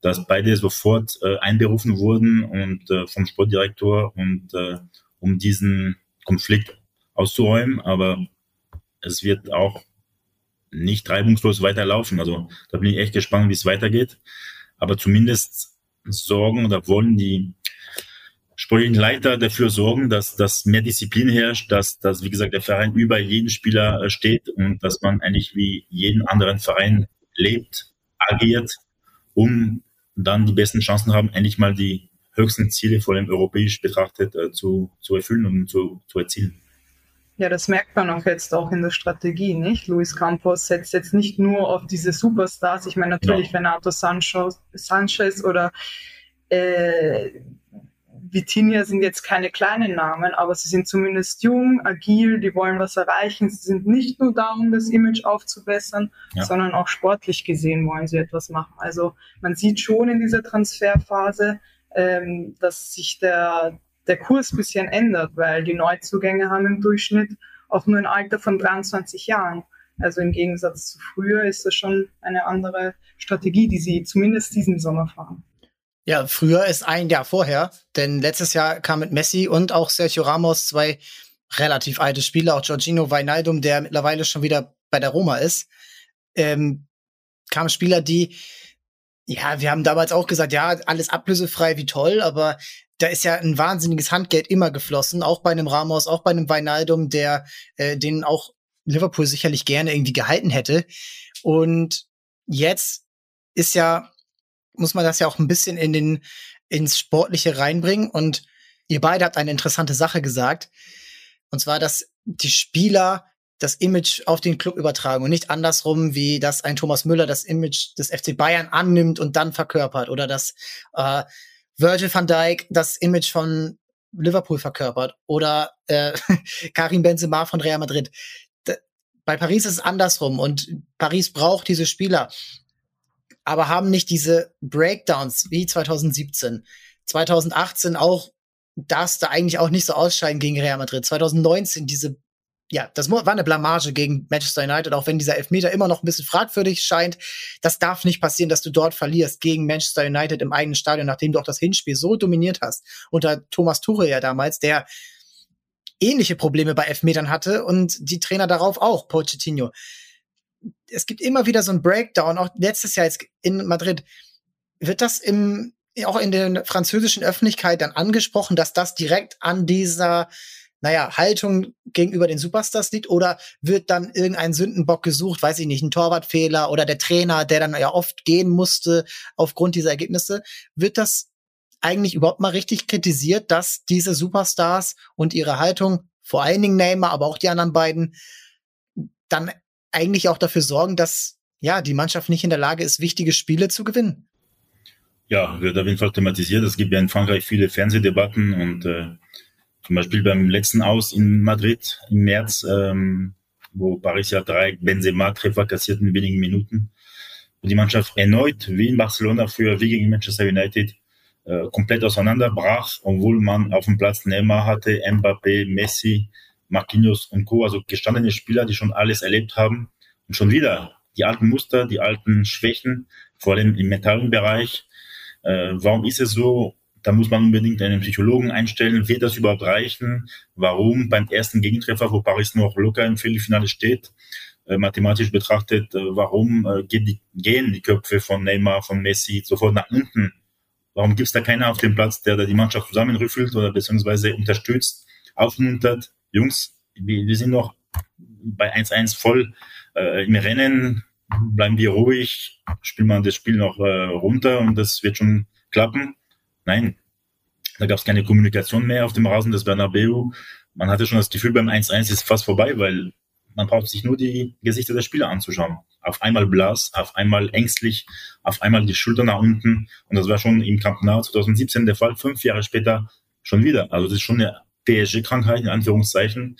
dass beide sofort äh, einberufen wurden und äh, vom Sportdirektor und äh, um diesen Konflikt auszuräumen. Aber es wird auch nicht reibungslos weiterlaufen. Also da bin ich echt gespannt, wie es weitergeht. Aber zumindest sorgen oder wollen die sportlichen Leiter dafür sorgen, dass, dass mehr Disziplin herrscht, dass, dass, wie gesagt, der Verein über jeden Spieler äh, steht und dass man eigentlich wie jeden anderen Verein lebt, agiert, um dann die besten Chancen haben, endlich mal die höchsten Ziele, vor allem europäisch betrachtet, äh, zu, zu erfüllen und zu, zu erzielen. Ja, das merkt man auch jetzt auch in der Strategie, nicht? Luis Campos setzt jetzt nicht nur auf diese Superstars. Ich meine natürlich ja. Renato Sanchez, Sanchez oder äh, Vitinha sind jetzt keine kleinen Namen, aber sie sind zumindest jung, agil, die wollen was erreichen. Sie sind nicht nur da, um das Image aufzubessern, ja. sondern auch sportlich gesehen wollen sie etwas machen. Also man sieht schon in dieser Transferphase, ähm, dass sich der, der Kurs ein bisschen ändert, weil die Neuzugänge haben im Durchschnitt auch nur ein Alter von 23 Jahren. Also im Gegensatz zu früher ist das schon eine andere Strategie, die sie zumindest diesen Sommer fahren. Ja, früher ist ein Jahr vorher, denn letztes Jahr kam mit Messi und auch Sergio Ramos zwei relativ alte Spieler, auch Giorgino Weinaldum, der mittlerweile schon wieder bei der Roma ist, ähm, kamen Spieler, die, ja, wir haben damals auch gesagt, ja, alles ablösefrei, wie toll, aber da ist ja ein wahnsinniges Handgeld immer geflossen, auch bei einem Ramos, auch bei einem Weinaldum, der äh, den auch Liverpool sicherlich gerne irgendwie gehalten hätte. Und jetzt ist ja muss man das ja auch ein bisschen in den, ins Sportliche reinbringen. Und ihr beide habt eine interessante Sache gesagt. Und zwar, dass die Spieler das Image auf den Club übertragen und nicht andersrum, wie dass ein Thomas Müller das Image des FC Bayern annimmt und dann verkörpert oder dass äh, Virgil van Dijk das Image von Liverpool verkörpert oder äh, [LAUGHS] Karim Benzema von Real Madrid. bei Paris ist es andersrum und Paris braucht diese Spieler, aber haben nicht diese Breakdowns wie 2017. 2018 auch darfst du eigentlich auch nicht so ausscheiden gegen Real Madrid. 2019 diese ja, das war eine Blamage gegen Manchester United, auch wenn dieser Elfmeter immer noch ein bisschen fragwürdig scheint. Das darf nicht passieren, dass du dort verlierst gegen Manchester United im eigenen Stadion, nachdem du auch das Hinspiel so dominiert hast. Unter Thomas Tuchel ja damals, der ähnliche Probleme bei Elfmetern hatte und die Trainer darauf auch, Pochettino. Es gibt immer wieder so ein Breakdown, auch letztes Jahr jetzt in Madrid. Wird das im, auch in der französischen Öffentlichkeit dann angesprochen, dass das direkt an dieser naja, Haltung gegenüber den Superstars liegt oder wird dann irgendein Sündenbock gesucht, weiß ich nicht, ein Torwartfehler oder der Trainer, der dann ja oft gehen musste aufgrund dieser Ergebnisse, wird das eigentlich überhaupt mal richtig kritisiert, dass diese Superstars und ihre Haltung, vor allen Dingen Neymar, aber auch die anderen beiden, dann eigentlich auch dafür sorgen, dass ja die Mannschaft nicht in der Lage ist, wichtige Spiele zu gewinnen. Ja, wird auf jeden Fall thematisiert. Es gibt ja in Frankreich viele Fernsehdebatten und äh, zum Beispiel beim letzten Aus in Madrid im März, ähm, wo Paris ja drei Benzema-Treffer kassiert in wenigen Minuten, wo die Mannschaft erneut, wie in Barcelona früher, wie gegen Manchester United, äh, komplett auseinanderbrach, obwohl man auf dem Platz Neymar hatte, Mbappé, Messi, Marquinhos und Co., also gestandene Spieler, die schon alles erlebt haben und schon wieder die alten Muster, die alten Schwächen, vor allem im mentalen Bereich. Äh, warum ist es so? Da muss man unbedingt einen Psychologen einstellen. Wird das überhaupt reichen? Warum beim ersten Gegentreffer, wo Paris noch locker im Viertelfinale steht, äh, mathematisch betrachtet, äh, warum äh, gehen, die, gehen die Köpfe von Neymar, von Messi sofort nach unten? Warum gibt es da keiner auf dem Platz, der da die Mannschaft zusammenrüffelt oder beziehungsweise unterstützt, aufmuntert? Jungs, wir, wir sind noch bei 1-1 voll äh, im Rennen, bleiben wir ruhig, spielen wir das Spiel noch äh, runter und das wird schon klappen. Nein, da gab es keine Kommunikation mehr auf dem Rasen des Bernabeu. Man hatte schon das Gefühl, beim 1-1 ist fast vorbei, weil man braucht sich nur die Gesichter der Spieler anzuschauen. Auf einmal blass, auf einmal ängstlich, auf einmal die Schulter nach unten. Und das war schon im Camp Nou 2017 der Fall, fünf Jahre später schon wieder. Also das ist schon eine PSG-Krankheit, in Anführungszeichen.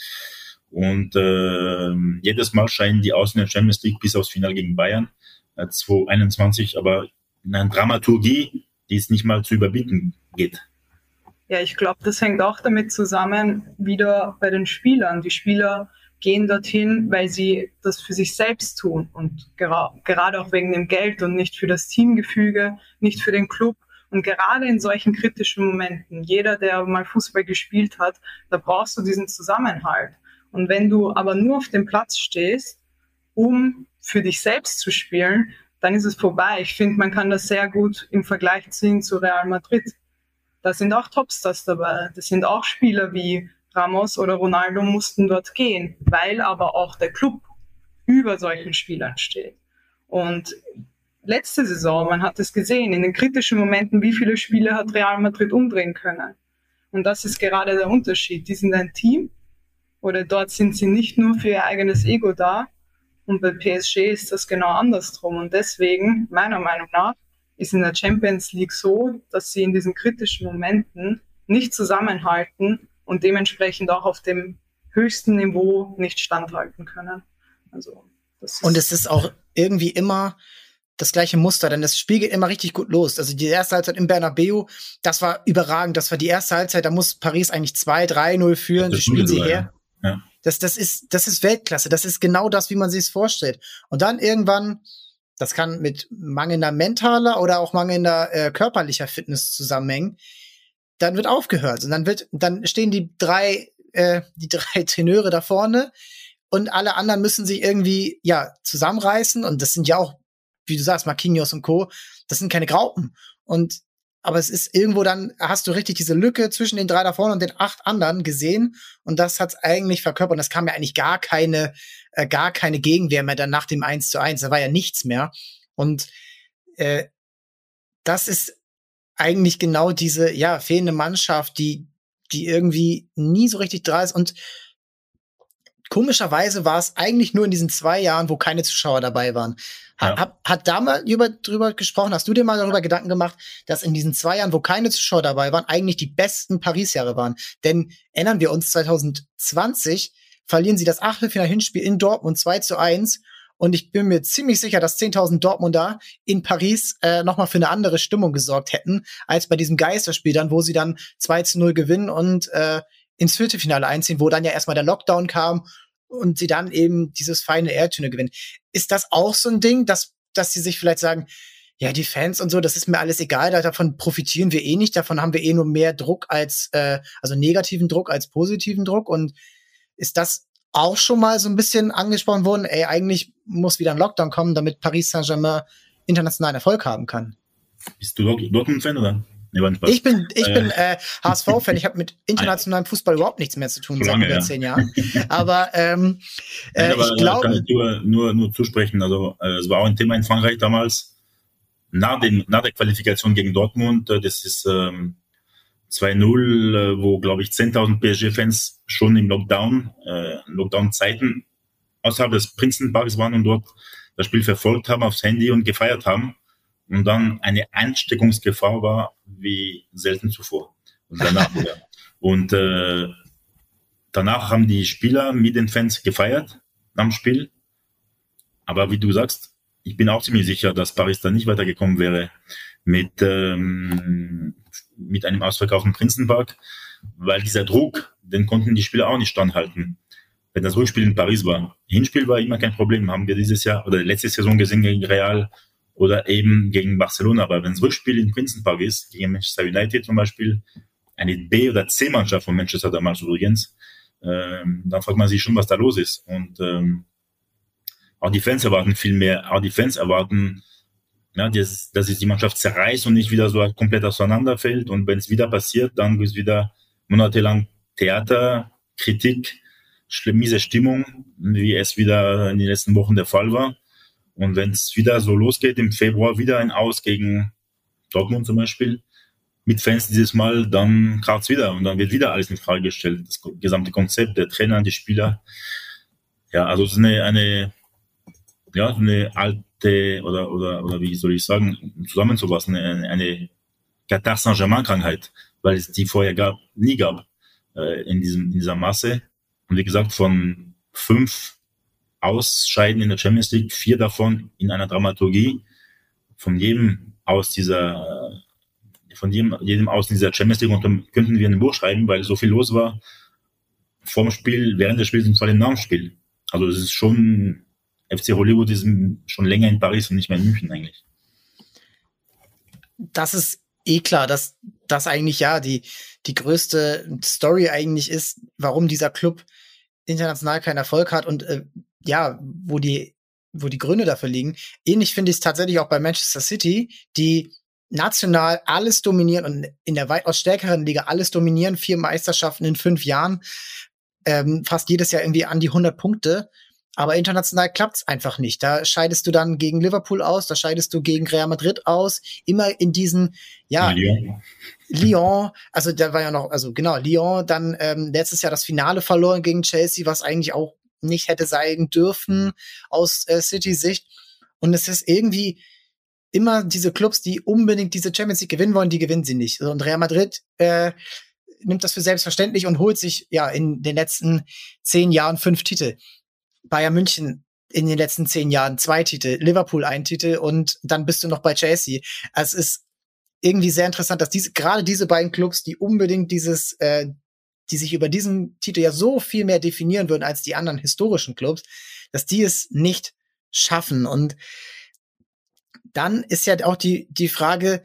Und äh, jedes Mal scheinen die aus in der Champions League bis aufs Finale gegen Bayern äh, 2021, aber in einer Dramaturgie die es nicht mal zu überbieten geht. Ja, ich glaube, das hängt auch damit zusammen, wieder bei den Spielern. Die Spieler gehen dorthin, weil sie das für sich selbst tun und gera gerade auch wegen dem Geld und nicht für das Teamgefüge, nicht für den Club. Und gerade in solchen kritischen Momenten, jeder, der mal Fußball gespielt hat, da brauchst du diesen Zusammenhalt. Und wenn du aber nur auf dem Platz stehst, um für dich selbst zu spielen, dann ist es vorbei. Ich finde, man kann das sehr gut im Vergleich ziehen zu Real Madrid. Da sind auch Topstars dabei. Das sind auch Spieler wie Ramos oder Ronaldo mussten dort gehen, weil aber auch der Club über solchen Spielern steht. Und letzte Saison, man hat es gesehen, in den kritischen Momenten, wie viele Spiele hat Real Madrid umdrehen können. Und das ist gerade der Unterschied. Die sind ein Team oder dort sind sie nicht nur für ihr eigenes Ego da, und bei PSG ist das genau andersrum. Und deswegen, meiner Meinung nach, ist in der Champions League so, dass sie in diesen kritischen Momenten nicht zusammenhalten und dementsprechend auch auf dem höchsten Niveau nicht standhalten können. Also, und es ist auch irgendwie immer das gleiche Muster, denn das Spiel geht immer richtig gut los. Also die erste Halbzeit im Bernabeu, das war überragend. Das war die erste Halbzeit, da muss Paris eigentlich 2-3-0 führen. Sie spielen sie her. Ja. Das, das, ist, das ist Weltklasse. Das ist genau das, wie man sich es vorstellt. Und dann irgendwann, das kann mit mangelnder mentaler oder auch mangelnder äh, körperlicher Fitness zusammenhängen, dann wird aufgehört. Und dann wird, dann stehen die drei, äh, die [LAUGHS] drei Tenöre da vorne und alle anderen müssen sich irgendwie, ja, zusammenreißen. Und das sind ja auch, wie du sagst, Marquinhos und Co., das sind keine Graupen. Und aber es ist irgendwo dann, hast du richtig diese Lücke zwischen den drei da vorne und den acht anderen gesehen. Und das hat's eigentlich verkörpert. Und es kam ja eigentlich gar keine, äh, gar keine Gegenwehr mehr dann nach dem 1 zu 1, da war ja nichts mehr. Und äh, das ist eigentlich genau diese, ja, fehlende Mannschaft, die, die irgendwie nie so richtig da ist. Und komischerweise war es eigentlich nur in diesen zwei Jahren, wo keine Zuschauer dabei waren. Hat, ja. hat da mal über, drüber gesprochen? Hast du dir mal darüber Gedanken gemacht, dass in diesen zwei Jahren, wo keine Zuschauer dabei waren, eigentlich die besten Paris-Jahre waren? Denn erinnern wir uns, 2020 verlieren sie das Achtelfinal-Hinspiel in Dortmund 2 zu 1 und ich bin mir ziemlich sicher, dass 10.000 Dortmunder in Paris äh, nochmal für eine andere Stimmung gesorgt hätten, als bei diesem Geisterspiel dann, wo sie dann 2 zu 0 gewinnen und äh, ins Viertelfinale einziehen, wo dann ja erstmal der Lockdown kam und sie dann eben dieses feine Airtune gewinnen. Ist das auch so ein Ding, dass, dass sie sich vielleicht sagen, ja, die Fans und so, das ist mir alles egal, davon profitieren wir eh nicht, davon haben wir eh nur mehr Druck als, äh, also negativen Druck als positiven Druck und ist das auch schon mal so ein bisschen angesprochen worden, ey, eigentlich muss wieder ein Lockdown kommen, damit Paris Saint-Germain internationalen Erfolg haben kann. Bist du Dortmund-Fan oder? Ich bin, ich äh. bin äh, HSV-Fan. Ich habe mit [LAUGHS] internationalem Fußball überhaupt nichts mehr zu tun seit über ja. zehn Jahren. Aber, ähm, äh, Nein, aber ich glaube, kann ich nur, nur, nur zusprechen. Also äh, es war auch ein Thema in Frankreich damals nach, dem, nach der Qualifikation gegen Dortmund. Äh, das ist ähm, 2-0, äh, wo glaube ich 10.000 PSG-Fans schon im Lockdown, äh, Lockdown-Zeiten außerhalb des Prinzenparks waren und dort das Spiel verfolgt haben aufs Handy und gefeiert haben und dann eine Ansteckungsgefahr war wie selten zuvor. Und danach wieder. Und äh, danach haben die Spieler mit den Fans gefeiert am Spiel. Aber wie du sagst, ich bin auch ziemlich sicher, dass Paris da nicht weitergekommen wäre mit, ähm, mit einem ausverkauften Prinzenpark, weil dieser Druck, den konnten die Spieler auch nicht standhalten. Wenn das Rückspiel in Paris war. Hinspiel war immer kein Problem, haben wir dieses Jahr oder letzte Saison gesehen gegen Real oder eben gegen Barcelona. Aber wenn das Rückspiel in Prinzenpark ist, gegen Manchester United zum Beispiel, eine B- oder C-Mannschaft von Manchester damals übrigens, ähm, dann fragt man sich schon, was da los ist. Und ähm, auch die Fans erwarten viel mehr. Auch die Fans erwarten, ja, dass, dass sich die Mannschaft zerreißt und nicht wieder so komplett auseinanderfällt. Und wenn es wieder passiert, dann gibt es wieder monatelang Theater, Kritik, miese Stimmung, wie es wieder in den letzten Wochen der Fall war. Und wenn es wieder so losgeht, im Februar wieder ein Aus gegen Dortmund zum Beispiel, mit Fans dieses Mal, dann kracht's wieder und dann wird wieder alles in Frage gestellt. Das gesamte Konzept, der Trainer, die Spieler. Ja, also es ist eine, eine, ja, eine alte, oder, oder, oder wie soll ich sagen, zusammenzufassen, eine, eine Qatar Saint-Germain-Krankheit, weil es die vorher gab, nie gab, äh, in diesem, in dieser Masse. Und wie gesagt, von fünf Ausscheiden in der Champions League, vier davon in einer Dramaturgie. Von jedem aus dieser, von jedem, jedem aus dieser Champions League und könnten wir ein Buch schreiben, weil so viel los war vorm Spiel, während des Spiels und vor dem nach Spiel. Also es ist schon, FC Hollywood ist schon länger in Paris und nicht mehr in München eigentlich. Das ist eh klar, dass das eigentlich ja die, die größte Story eigentlich ist, warum dieser Club international keinen Erfolg hat und äh, ja, wo die, wo die Gründe dafür liegen. Ähnlich finde ich es tatsächlich auch bei Manchester City, die national alles dominieren und in der weitaus stärkeren Liga alles dominieren, vier Meisterschaften in fünf Jahren, ähm, fast jedes Jahr irgendwie an die 100 Punkte. Aber international klappt's einfach nicht. Da scheidest du dann gegen Liverpool aus, da scheidest du gegen Real Madrid aus. Immer in diesen, ja, Lyon. Lyon, also da war ja noch, also genau, Lyon, dann ähm, letztes Jahr das Finale verloren gegen Chelsea, was eigentlich auch nicht hätte sein dürfen aus äh, City-Sicht. Und es ist irgendwie immer diese Clubs, die unbedingt diese Champions League gewinnen wollen, die gewinnen sie nicht. Und Real Madrid äh, nimmt das für selbstverständlich und holt sich ja in den letzten zehn Jahren fünf Titel. Bayern München in den letzten zehn Jahren zwei Titel, Liverpool ein Titel und dann bist du noch bei Chelsea. Also es ist irgendwie sehr interessant, dass diese gerade diese beiden Clubs, die unbedingt dieses äh, die sich über diesen Titel ja so viel mehr definieren würden als die anderen historischen Clubs, dass die es nicht schaffen. Und dann ist ja auch die, die Frage,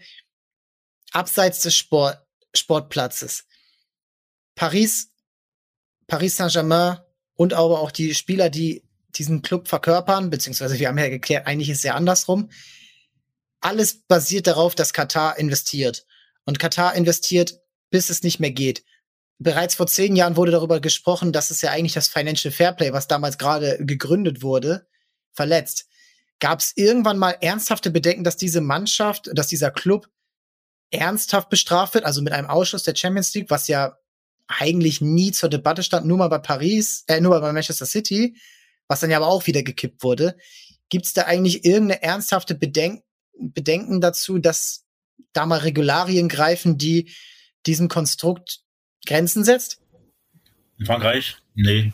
abseits des Sport, Sportplatzes. Paris, Paris Saint-Germain und aber auch die Spieler, die diesen Club verkörpern, beziehungsweise wir haben ja geklärt, eigentlich ist es ja andersrum. Alles basiert darauf, dass Katar investiert. Und Katar investiert, bis es nicht mehr geht bereits vor zehn Jahren wurde darüber gesprochen, dass es ja eigentlich das Financial Fairplay, was damals gerade gegründet wurde, verletzt. Gab es irgendwann mal ernsthafte Bedenken, dass diese Mannschaft, dass dieser Club ernsthaft bestraft wird, also mit einem Ausschluss der Champions League, was ja eigentlich nie zur Debatte stand, nur mal bei Paris, äh, nur mal bei Manchester City, was dann ja aber auch wieder gekippt wurde. Gibt es da eigentlich irgendeine ernsthafte Bedenk Bedenken dazu, dass da mal Regularien greifen, die diesem Konstrukt Grenzen setzt? In Frankreich? Nee,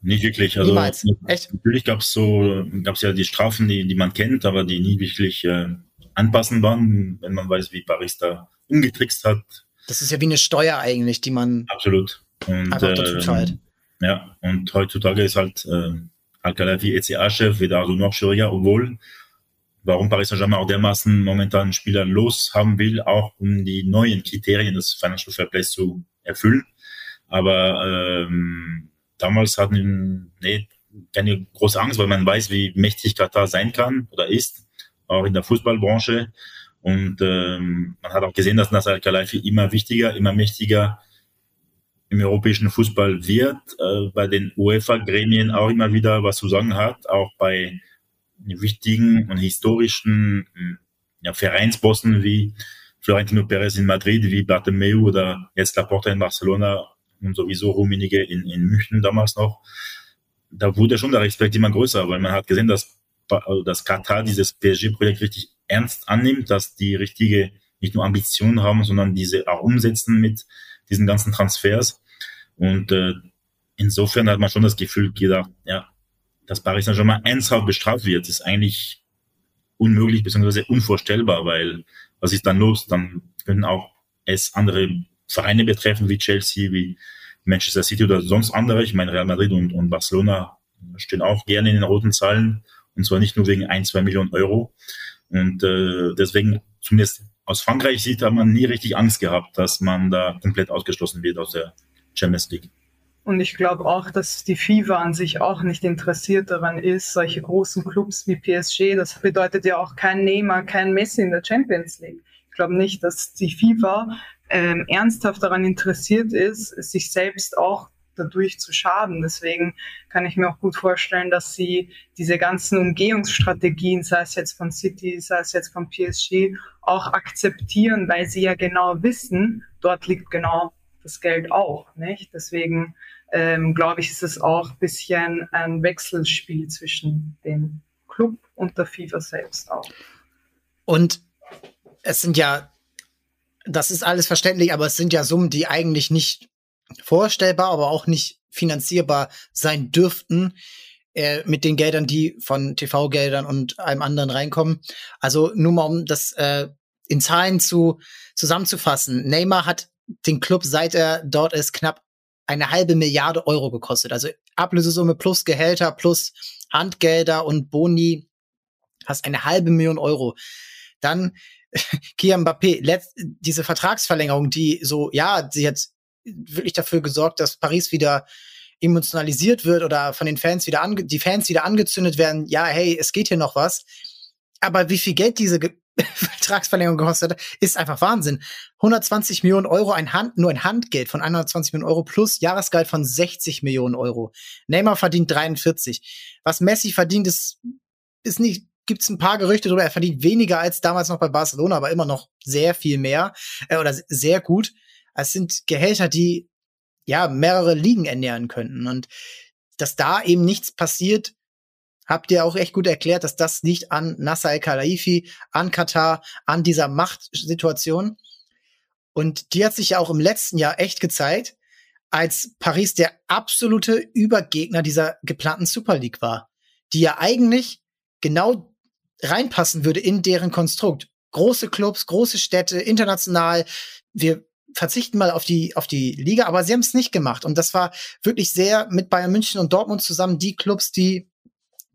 nicht wirklich. Also, Niemals. Echt? Natürlich gab es so, gab es ja die Strafen, die, die man kennt, aber die nie wirklich äh, anpassen waren, wenn man weiß, wie Paris da umgetrickst hat. Das ist ja wie eine Steuer eigentlich, die man Absolut. Und, einfach dazu zahlt. Äh, ja, und heutzutage ist halt äh, Al-Khalafi ECA-Chef wieder Arnaud Schürja, obwohl warum Paris Saint-Germain auch dermaßen momentan Spieler los haben will, auch um die neuen Kriterien des Financial Fair Play zu erfüllen. Aber ähm, damals hatten nee, keine große Angst, weil man weiß, wie mächtig Katar sein kann oder ist, auch in der Fußballbranche. Und ähm, man hat auch gesehen, dass Nasser Al-Khelaifi immer wichtiger, immer mächtiger im europäischen Fußball wird, äh, bei den UEFA-Gremien auch immer wieder was zu sagen hat, auch bei wichtigen und historischen ja, Vereinsbossen wie Florentino Perez in Madrid, wie Bartomeu oder jetzt Laporta in Barcelona und sowieso Rummenigge in, in München damals noch. Da wurde schon der Respekt immer größer, weil man hat gesehen, dass, dass Katar dieses PSG-Projekt richtig ernst annimmt, dass die richtige nicht nur Ambitionen haben, sondern diese auch umsetzen mit diesen ganzen Transfers. Und äh, insofern hat man schon das Gefühl gedacht, ja, dass Paris Saint-Germain ernsthaft bestraft wird, ist eigentlich unmöglich bzw. unvorstellbar, weil was ist dann los? Dann können auch es andere Vereine betreffen wie Chelsea, wie Manchester City oder sonst andere. Ich meine, Real Madrid und, und Barcelona stehen auch gerne in den roten Zahlen und zwar nicht nur wegen ein, zwei Millionen Euro. Und äh, deswegen, zumindest aus Frankreich sieht, hat man nie richtig Angst gehabt, dass man da komplett ausgeschlossen wird aus der Champions League. Und ich glaube auch, dass die FIFA an sich auch nicht interessiert daran ist, solche großen Clubs wie PSG, das bedeutet ja auch kein Neymar, kein Messi in der Champions League. Ich glaube nicht, dass die FIFA ähm, ernsthaft daran interessiert ist, sich selbst auch dadurch zu schaden. Deswegen kann ich mir auch gut vorstellen, dass sie diese ganzen Umgehungsstrategien, sei es jetzt von City, sei es jetzt von PSG, auch akzeptieren, weil sie ja genau wissen, dort liegt genau das Geld auch. Nicht? Deswegen ähm, glaube ich, ist es auch ein bisschen ein Wechselspiel zwischen dem Club und der FIFA selbst auch. Und es sind ja, das ist alles verständlich, aber es sind ja Summen, die eigentlich nicht vorstellbar, aber auch nicht finanzierbar sein dürften äh, mit den Geldern, die von TV-Geldern und einem anderen reinkommen. Also nur mal um das äh, in Zahlen zu zusammenzufassen. Neymar hat den Club, seit er dort ist, knapp eine halbe Milliarde Euro gekostet. Also Ablösesumme plus Gehälter plus Handgelder und Boni hast eine halbe Million Euro. Dann [LAUGHS] Kian Mbappé, diese Vertragsverlängerung, die so, ja, sie hat wirklich dafür gesorgt, dass Paris wieder emotionalisiert wird oder von den Fans wieder ange die Fans wieder angezündet werden. Ja, hey, es geht hier noch was. Aber wie viel Geld diese [LAUGHS] Vertragsverlängerung gekostet hat, ist einfach Wahnsinn. 120 Millionen Euro, ein Hand, nur ein Handgeld von 120 Millionen Euro plus Jahresgehalt von 60 Millionen Euro. Neymar verdient 43. Was Messi verdient, ist, ist nicht, gibt's ein paar Gerüchte darüber, er verdient weniger als damals noch bei Barcelona, aber immer noch sehr viel mehr, äh, oder sehr gut. Es sind Gehälter, die, ja, mehrere Ligen ernähren könnten. Und dass da eben nichts passiert, habt ihr auch echt gut erklärt, dass das liegt an Nasser El-Khelaifi, an Katar, an dieser Machtsituation. Und die hat sich ja auch im letzten Jahr echt gezeigt, als Paris der absolute Übergegner dieser geplanten Super League war, die ja eigentlich genau reinpassen würde in deren Konstrukt. Große Clubs, große Städte, international. Wir verzichten mal auf die, auf die Liga, aber sie haben es nicht gemacht. Und das war wirklich sehr mit Bayern München und Dortmund zusammen die Clubs, die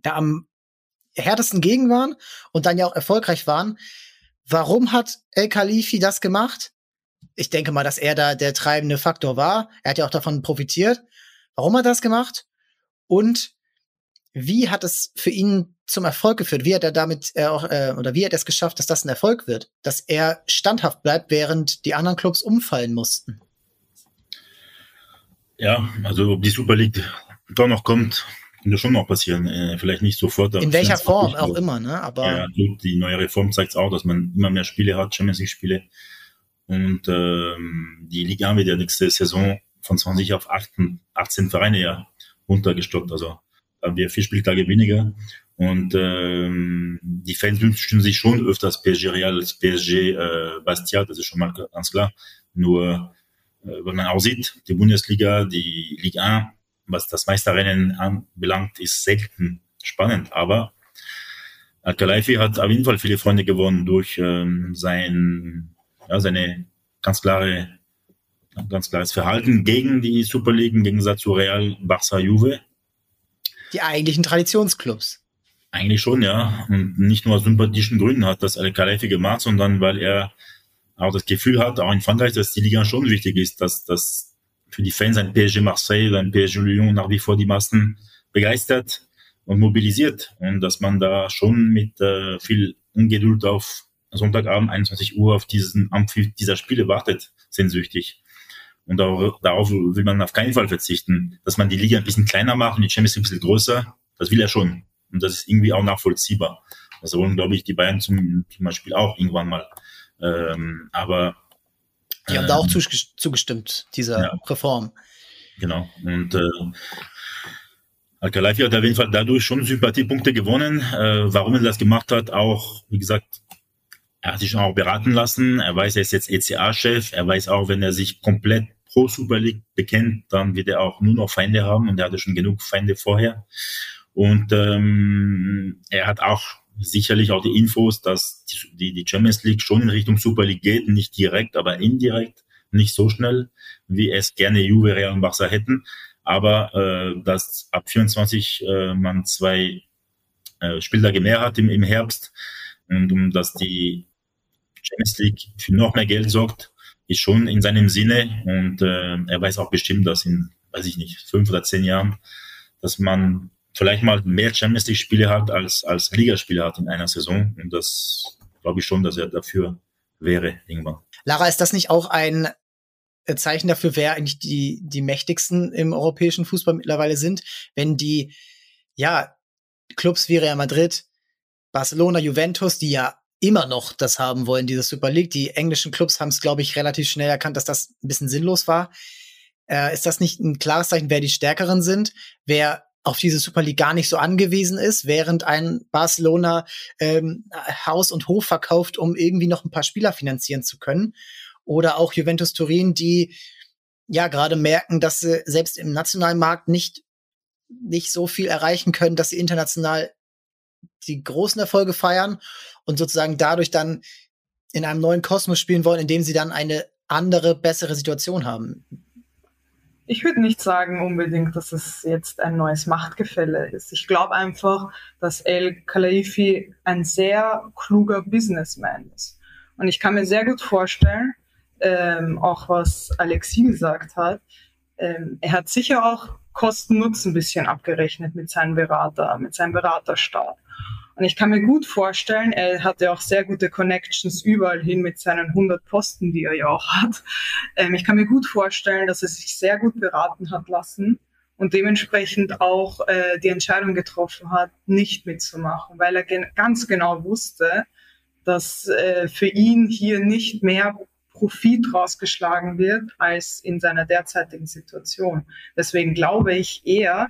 da am härtesten gegen waren und dann ja auch erfolgreich waren. Warum hat El Khalifi das gemacht? Ich denke mal, dass er da der treibende Faktor war. Er hat ja auch davon profitiert. Warum hat er das gemacht? Und wie hat es für ihn zum Erfolg geführt? Wie hat er damit äh, auch, äh, oder wie hat er es geschafft, dass das ein Erfolg wird? Dass er standhaft bleibt, während die anderen Clubs umfallen mussten? Ja, also ob die Super League doch noch kommt, könnte schon noch passieren. Äh, vielleicht nicht sofort. In welcher Form auch immer, ne? Aber ja, die neue Reform zeigt auch, dass man immer mehr Spiele hat, Champions League Spiele. Und ähm, die Liga wird ja nächste Saison von 20 auf 18, 18 Vereine ja runtergestockt. Also haben wir vier Spieltage weniger. Und ähm, die Fans wünschen sich schon öfters PSG Real als PSG äh, Bastia, das ist schon mal ganz klar. Nur, äh, wenn man auch sieht, die Bundesliga, die Ligue 1, was das Meisterrennen anbelangt, ist selten spannend. Aber Al-Khelaifi hat auf jeden Fall viele Freunde gewonnen durch ähm, sein, ja, seine ganz klare, ganz klares Verhalten gegen die Super League im Gegensatz zu Real, Barça, Juve. Die eigentlichen Traditionsclubs. Eigentlich schon, ja. Und nicht nur aus sympathischen Gründen hat das Al-Khalifi gemacht, sondern weil er auch das Gefühl hat, auch in Frankreich, dass die Liga schon wichtig ist, dass, dass für die Fans ein PSG Marseille oder ein PSG Lyon nach wie vor die Massen begeistert und mobilisiert. Und dass man da schon mit äh, viel Ungeduld auf Sonntagabend 21 Uhr auf diesen Amphi dieser Spiele wartet, sehnsüchtig. Und auch, darauf will man auf keinen Fall verzichten. Dass man die Liga ein bisschen kleiner macht und die Champions League ein bisschen größer, das will er schon. Und das ist irgendwie auch nachvollziehbar. Das wollen, glaube ich, die Bayern zum, zum Beispiel auch irgendwann mal. Ähm, aber die haben ähm, da auch ähm, zugestimmt, dieser ja, Reform. Genau. Und äh, Al-Khalifi hat auf jeden Fall dadurch schon Sympathiepunkte gewonnen. Äh, warum er das gemacht hat, auch, wie gesagt, er hat sich schon auch beraten lassen. Er weiß, er ist jetzt ECA-Chef. Er weiß auch, wenn er sich komplett pro Super League bekennt, dann wird er auch nur noch Feinde haben und er hatte schon genug Feinde vorher. Und ähm, er hat auch sicherlich auch die Infos, dass die, die Champions League schon in Richtung Super League geht, nicht direkt, aber indirekt, nicht so schnell, wie es gerne Juve, Real und Barca hätten. Aber äh, dass ab 24 äh, man zwei äh, Spieltage mehr hat im, im Herbst und um dass die Champions League für noch mehr Geld sorgt, ist schon in seinem Sinne und äh, er weiß auch bestimmt, dass in, weiß ich nicht, fünf oder zehn Jahren, dass man vielleicht mal mehr Champions League Spiele hat als, als Ligaspiele hat in einer Saison. Und das glaube ich schon, dass er dafür wäre irgendwann. Lara, ist das nicht auch ein äh, Zeichen dafür, wer eigentlich die, die mächtigsten im europäischen Fußball mittlerweile sind, wenn die, ja, Clubs wie Real Madrid, Barcelona, Juventus, die ja immer noch das haben wollen, diese Super League. Die englischen Clubs haben es, glaube ich, relativ schnell erkannt, dass das ein bisschen sinnlos war. Äh, ist das nicht ein klares Zeichen, wer die Stärkeren sind, wer auf diese Super League gar nicht so angewiesen ist, während ein Barcelona ähm, Haus und Hof verkauft, um irgendwie noch ein paar Spieler finanzieren zu können. Oder auch Juventus Turin, die ja gerade merken, dass sie selbst im nationalen Markt nicht, nicht so viel erreichen können, dass sie international die großen Erfolge feiern und sozusagen dadurch dann in einem neuen Kosmos spielen wollen, in dem sie dann eine andere, bessere Situation haben. Ich würde nicht sagen unbedingt, dass es jetzt ein neues Machtgefälle ist. Ich glaube einfach, dass El Khalifi ein sehr kluger Businessman ist. Und ich kann mir sehr gut vorstellen, ähm, auch was Alexi gesagt hat, ähm, er hat sicher auch Kosten-Nutzen bisschen abgerechnet mit seinem Berater, mit seinem Beraterstab. Und ich kann mir gut vorstellen, er hatte auch sehr gute Connections überall hin mit seinen 100 Posten, die er ja auch hat. Ähm, ich kann mir gut vorstellen, dass er sich sehr gut beraten hat lassen und dementsprechend auch äh, die Entscheidung getroffen hat, nicht mitzumachen, weil er gen ganz genau wusste, dass äh, für ihn hier nicht mehr Profit rausgeschlagen wird als in seiner derzeitigen Situation. Deswegen glaube ich eher,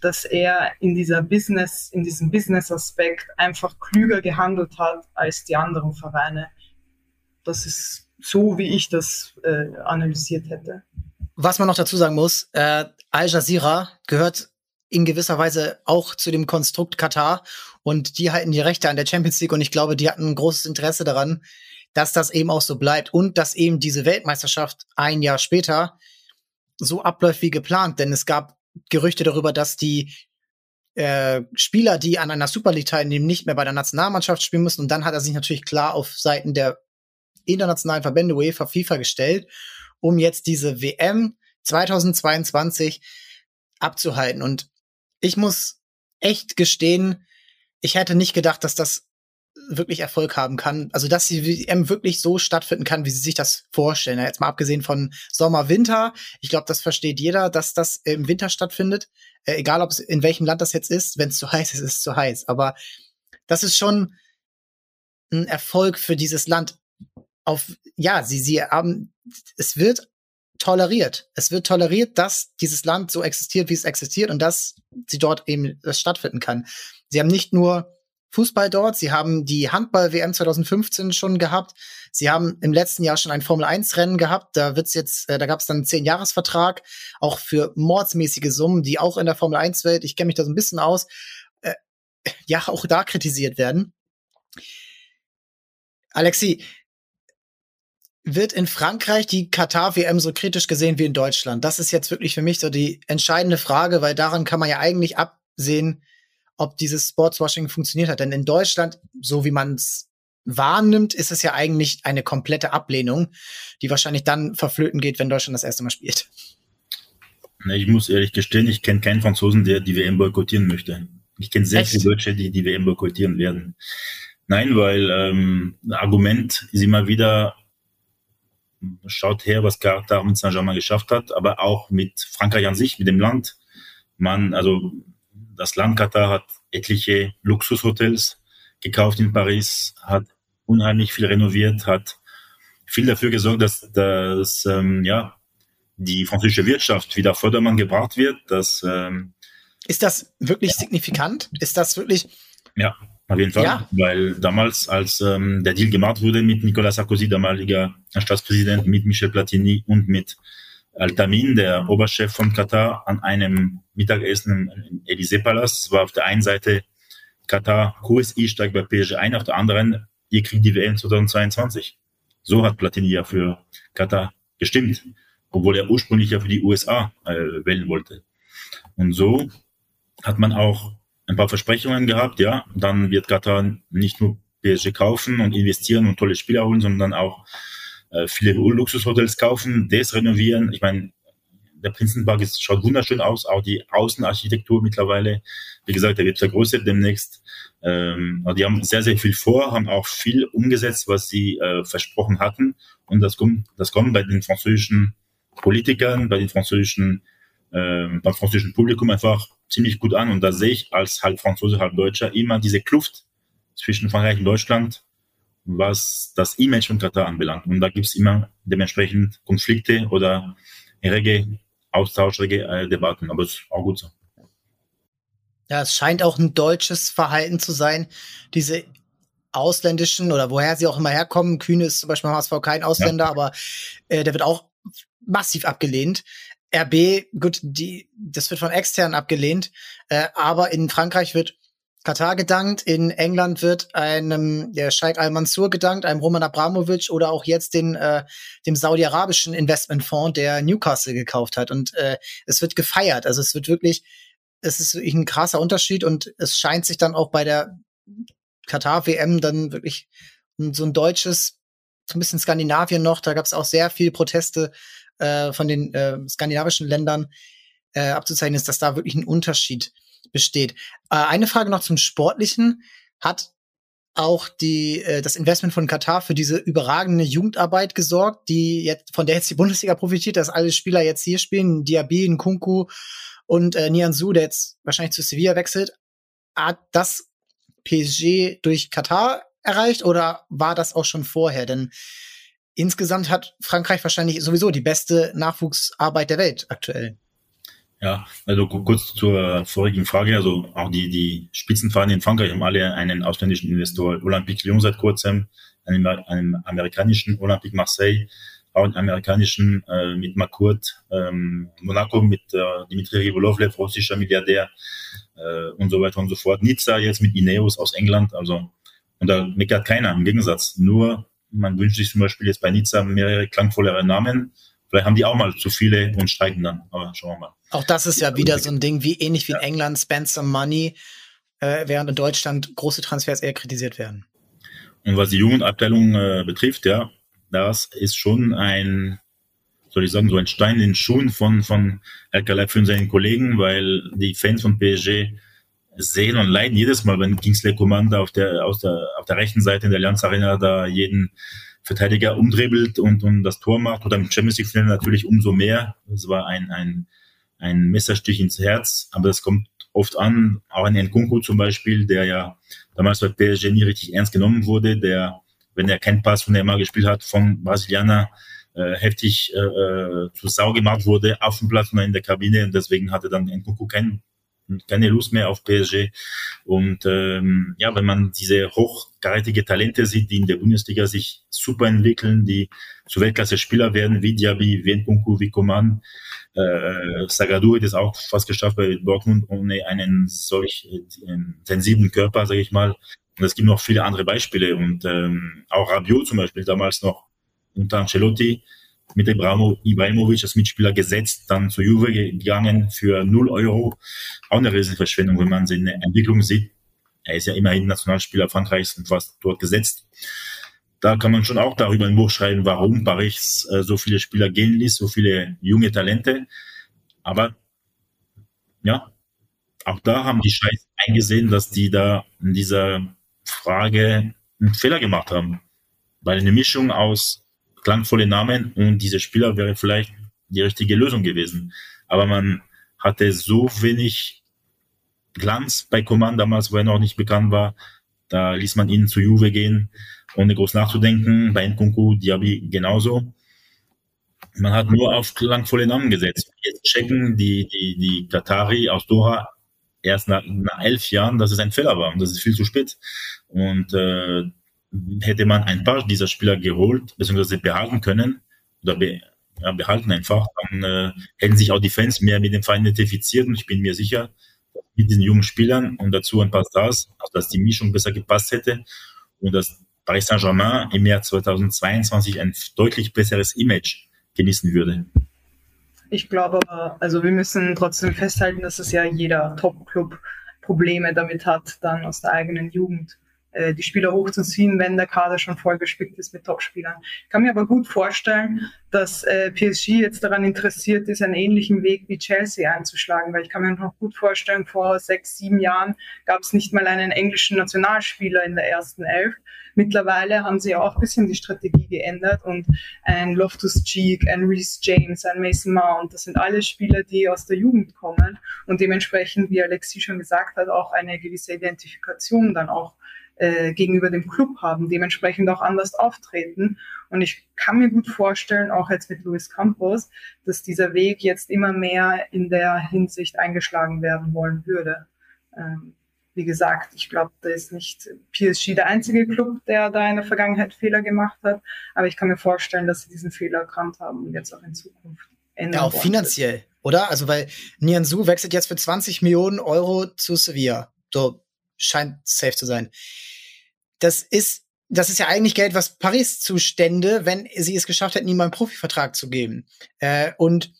dass er in dieser Business, in diesem Business-Aspekt einfach klüger gehandelt hat als die anderen Vereine. Das ist so, wie ich das äh, analysiert hätte. Was man noch dazu sagen muss, äh, Al Jazeera gehört in gewisser Weise auch zu dem Konstrukt Katar und die halten die Rechte an der Champions League und ich glaube, die hatten ein großes Interesse daran, dass das eben auch so bleibt und dass eben diese Weltmeisterschaft ein Jahr später so abläuft wie geplant, denn es gab Gerüchte darüber, dass die äh, Spieler, die an einer Super League teilnehmen, nicht mehr bei der Nationalmannschaft spielen müssen. Und dann hat er sich natürlich klar auf Seiten der internationalen Verbände UEFA, FIFA gestellt, um jetzt diese WM 2022 abzuhalten. Und ich muss echt gestehen, ich hätte nicht gedacht, dass das wirklich Erfolg haben kann. Also, dass die WM wirklich so stattfinden kann, wie sie sich das vorstellen. Jetzt mal abgesehen von Sommer, Winter. Ich glaube, das versteht jeder, dass das im Winter stattfindet. Äh, egal, ob es in welchem Land das jetzt ist. Wenn es [LAUGHS] zu heiß ist, ist es zu heiß. Aber das ist schon ein Erfolg für dieses Land. Auf, ja, sie, sie haben, es wird toleriert. Es wird toleriert, dass dieses Land so existiert, wie es existiert und dass sie dort eben das stattfinden kann. Sie haben nicht nur Fußball dort, sie haben die Handball-WM 2015 schon gehabt, sie haben im letzten Jahr schon ein Formel-1-Rennen gehabt, da wird's jetzt, äh, da gab es dann einen Zehn-Jahres-Vertrag, auch für mordsmäßige Summen, die auch in der Formel-1-Welt, ich kenne mich da so ein bisschen aus, äh, ja, auch da kritisiert werden. Alexi, wird in Frankreich die Katar-WM so kritisch gesehen wie in Deutschland? Das ist jetzt wirklich für mich so die entscheidende Frage, weil daran kann man ja eigentlich absehen, ob dieses Sportswashing funktioniert hat. Denn in Deutschland, so wie man es wahrnimmt, ist es ja eigentlich eine komplette Ablehnung, die wahrscheinlich dann verflöten geht, wenn Deutschland das erste Mal spielt. Ich muss ehrlich gestehen, ich kenne keinen Franzosen, der die WM boykottieren möchte. Ich kenne sehr Echt? viele Deutsche, die die WM boykottieren werden. Nein, weil ähm, Argument ist immer wieder, schaut her, was Katar mit Saint-Germain geschafft hat, aber auch mit Frankreich an sich, mit dem Land. Man, also das Land Katar hat etliche Luxushotels gekauft in Paris, hat unheimlich viel renoviert, hat viel dafür gesorgt, dass, dass ähm, ja, die französische Wirtschaft wieder Vordermann gebracht wird. Dass, ähm, ist das wirklich ja. signifikant? Ist das wirklich? Ja, auf jeden Fall, ja. weil damals, als ähm, der Deal gemacht wurde mit Nicolas Sarkozy, damaliger Staatspräsident, mit Michel Platini und mit Al-Tamin, der Oberchef von Katar, an einem Mittagessen im Élysée-Palast. war auf der einen Seite Katar, QSI steigt bei PSG ein, auf der anderen, ihr kriegt die WM 2022. So hat Platini ja für Katar gestimmt, obwohl er ursprünglich ja für die USA äh, wählen wollte. Und so hat man auch ein paar Versprechungen gehabt, ja. Dann wird Katar nicht nur PSG kaufen und investieren und tolle Spieler holen, sondern auch äh, viele Luxushotels kaufen, das renovieren. Ich meine, der Prinzenpark ist, schaut wunderschön aus, auch die Außenarchitektur mittlerweile. Wie gesagt, der wird vergrößert demnächst. Ähm, die haben sehr, sehr viel vor, haben auch viel umgesetzt, was sie äh, versprochen hatten. Und das kommt, das kommt bei den französischen Politikern, bei den französischen, äh, beim französischen Publikum einfach ziemlich gut an. Und da sehe ich als halb Franzose, halb Deutscher immer diese Kluft zwischen Frankreich und Deutschland, was das Image von Katar anbelangt. Und da gibt es immer dementsprechend Konflikte oder rege Austausch, rege äh, Debatten. Aber es ist auch gut so. Ja, es scheint auch ein deutsches Verhalten zu sein, diese ausländischen oder woher sie auch immer herkommen. Kühne ist zum Beispiel HSV kein Ausländer, ja. aber äh, der wird auch massiv abgelehnt. RB, gut, die, das wird von extern abgelehnt, äh, aber in Frankreich wird Katar gedankt, in England wird einem der Sheikh Al-Mansur gedankt, einem Roman Abramovic oder auch jetzt den, äh, dem saudi-arabischen Investmentfonds, der Newcastle gekauft hat. Und äh, es wird gefeiert. Also es wird wirklich, es ist wirklich ein krasser Unterschied und es scheint sich dann auch bei der Katar-WM dann wirklich so ein deutsches, so ein bisschen Skandinavien noch, da gab es auch sehr viel Proteste äh, von den äh, skandinavischen Ländern äh, abzuzeichnen ist, dass da wirklich ein Unterschied besteht. Äh, eine Frage noch zum Sportlichen. Hat auch die, äh, das Investment von Katar für diese überragende Jugendarbeit gesorgt, die jetzt, von der jetzt die Bundesliga profitiert, dass alle Spieler jetzt hier spielen, Diaby, Nkunku und äh, Nianzu, der jetzt wahrscheinlich zu Sevilla wechselt. Hat das PSG durch Katar erreicht oder war das auch schon vorher? Denn insgesamt hat Frankreich wahrscheinlich sowieso die beste Nachwuchsarbeit der Welt aktuell. Ja, also kurz zur vorigen Frage. Also auch die, die Spitzenvereine in Frankreich haben alle einen ausländischen Investor. Olympique Lyon seit kurzem, einen, einen amerikanischen Olympique Marseille, auch einen amerikanischen äh, mit Makurt, ähm, Monaco mit äh, Dimitri Rivolovlev, russischer Milliardär äh, und so weiter und so fort. Nizza jetzt mit Ineos aus England. Also und da meckert keiner im Gegensatz. Nur man wünscht sich zum Beispiel jetzt bei Nizza mehrere klangvollere Namen. Vielleicht haben die auch mal zu viele und streiken dann. Aber schauen wir mal. Auch das ist ja wieder so ein Ding, wie ähnlich wie in England, spend some money, äh, während in Deutschland große Transfers eher kritisiert werden. Und was die Jugendabteilung äh, betrifft, ja, das ist schon ein, soll ich sagen, so ein Stein in den Schuhen von, von Alcalá für seinen Kollegen, weil die Fans von PSG sehen und leiden jedes Mal, wenn Kingsley Commander auf der, aus der, auf der rechten Seite in der Allianz Arena da jeden Verteidiger umdribbelt und, und das Tor macht oder im Champions League Finale natürlich umso mehr. Es war ein, ein, ein Messerstich ins Herz, aber es kommt oft an, auch ein Nkunku zum Beispiel, der ja damals bei PSG nie richtig ernst genommen wurde, der, wenn er keinen Pass von Neymar gespielt hat, vom Brasilianer äh, heftig äh, äh, zu Sau gemacht wurde auf dem Platz und in der Kabine und deswegen hatte dann Nkunku kein, keine Lust mehr auf PSG und ähm, ja, wenn man diese hochkarätige Talente sieht, die in der Bundesliga sich super entwickeln, die zu Weltklasse-Spieler werden, wie Diaby, wie Nkunku, wie Coman, äh, Sagadou hat es auch fast geschafft bei Dortmund ohne einen solch äh, sensiblen Körper, sage ich mal. Und es gibt noch viele andere Beispiele. Und ähm, auch Rabiot zum Beispiel damals noch unter Ancelotti mit Ibrahimovic als Mitspieler gesetzt, dann zu Juve gegangen für 0 Euro. Auch eine Riesenverschwendung, wenn man seine Entwicklung sieht. Er ist ja immerhin Nationalspieler Frankreichs und fast dort gesetzt. Da kann man schon auch darüber ein Buch schreiben, warum Paris äh, so viele Spieler gehen ließ, so viele junge Talente. Aber ja, auch da haben die Scheiß eingesehen, dass die da in dieser Frage einen Fehler gemacht haben. Weil eine Mischung aus klangvolle Namen und diese Spieler wäre vielleicht die richtige Lösung gewesen. Aber man hatte so wenig Glanz bei Coman damals, wo er noch nicht bekannt war. Da ließ man ihn zu Juve gehen, ohne groß nachzudenken. Bei Nkunku, Diaby genauso. Man hat nur auf klangvolle Namen gesetzt. Jetzt checken die, die, die Katari aus Doha erst nach, nach elf Jahren, dass es ein Fehler war und das ist viel zu spät. Und äh, hätte man ein paar dieser Spieler geholt, beziehungsweise behalten können, oder be, ja, behalten einfach, dann äh, hätten sich auch die Fans mehr mit dem Verein identifiziert und ich bin mir sicher, mit diesen jungen Spielern und dazu ein paar Stars, also dass die Mischung besser gepasst hätte und dass Paris Saint-Germain im Jahr 2022 ein deutlich besseres Image genießen würde. Ich glaube aber, also wir müssen trotzdem festhalten, dass es ja jeder Top-Club Probleme damit hat, dann aus der eigenen Jugend äh, die Spieler hochzuziehen, wenn der Kader schon vollgespickt ist mit Topspielern. Ich kann mir aber gut vorstellen, dass äh, PSG jetzt daran interessiert ist, einen ähnlichen Weg wie Chelsea einzuschlagen, weil ich kann mir noch gut vorstellen, vor sechs, sieben Jahren gab es nicht mal einen englischen Nationalspieler in der ersten Elf. Mittlerweile haben sie auch ein bisschen die Strategie geändert und ein Loftus-Cheek, ein Reece James, ein Mason Mount, das sind alle Spieler, die aus der Jugend kommen und dementsprechend, wie Alexi schon gesagt hat, auch eine gewisse Identifikation dann auch äh, gegenüber dem Club haben, dementsprechend auch anders auftreten. Und ich kann mir gut vorstellen, auch jetzt mit Luis Campos, dass dieser Weg jetzt immer mehr in der Hinsicht eingeschlagen werden wollen würde. Ähm, wie gesagt, ich glaube, da ist nicht PSG der einzige Club, der da in der Vergangenheit Fehler gemacht hat. Aber ich kann mir vorstellen, dass sie diesen Fehler erkannt haben und jetzt auch in Zukunft ändern. Ja, auch finanziell, oder? Also, weil Nianzou wechselt jetzt für 20 Millionen Euro zu Sevilla. So, scheint safe zu sein. Das ist, das ist ja eigentlich Geld, was Paris zustände, wenn sie es geschafft hätten, ihm einen Profivertrag zu geben. Äh, und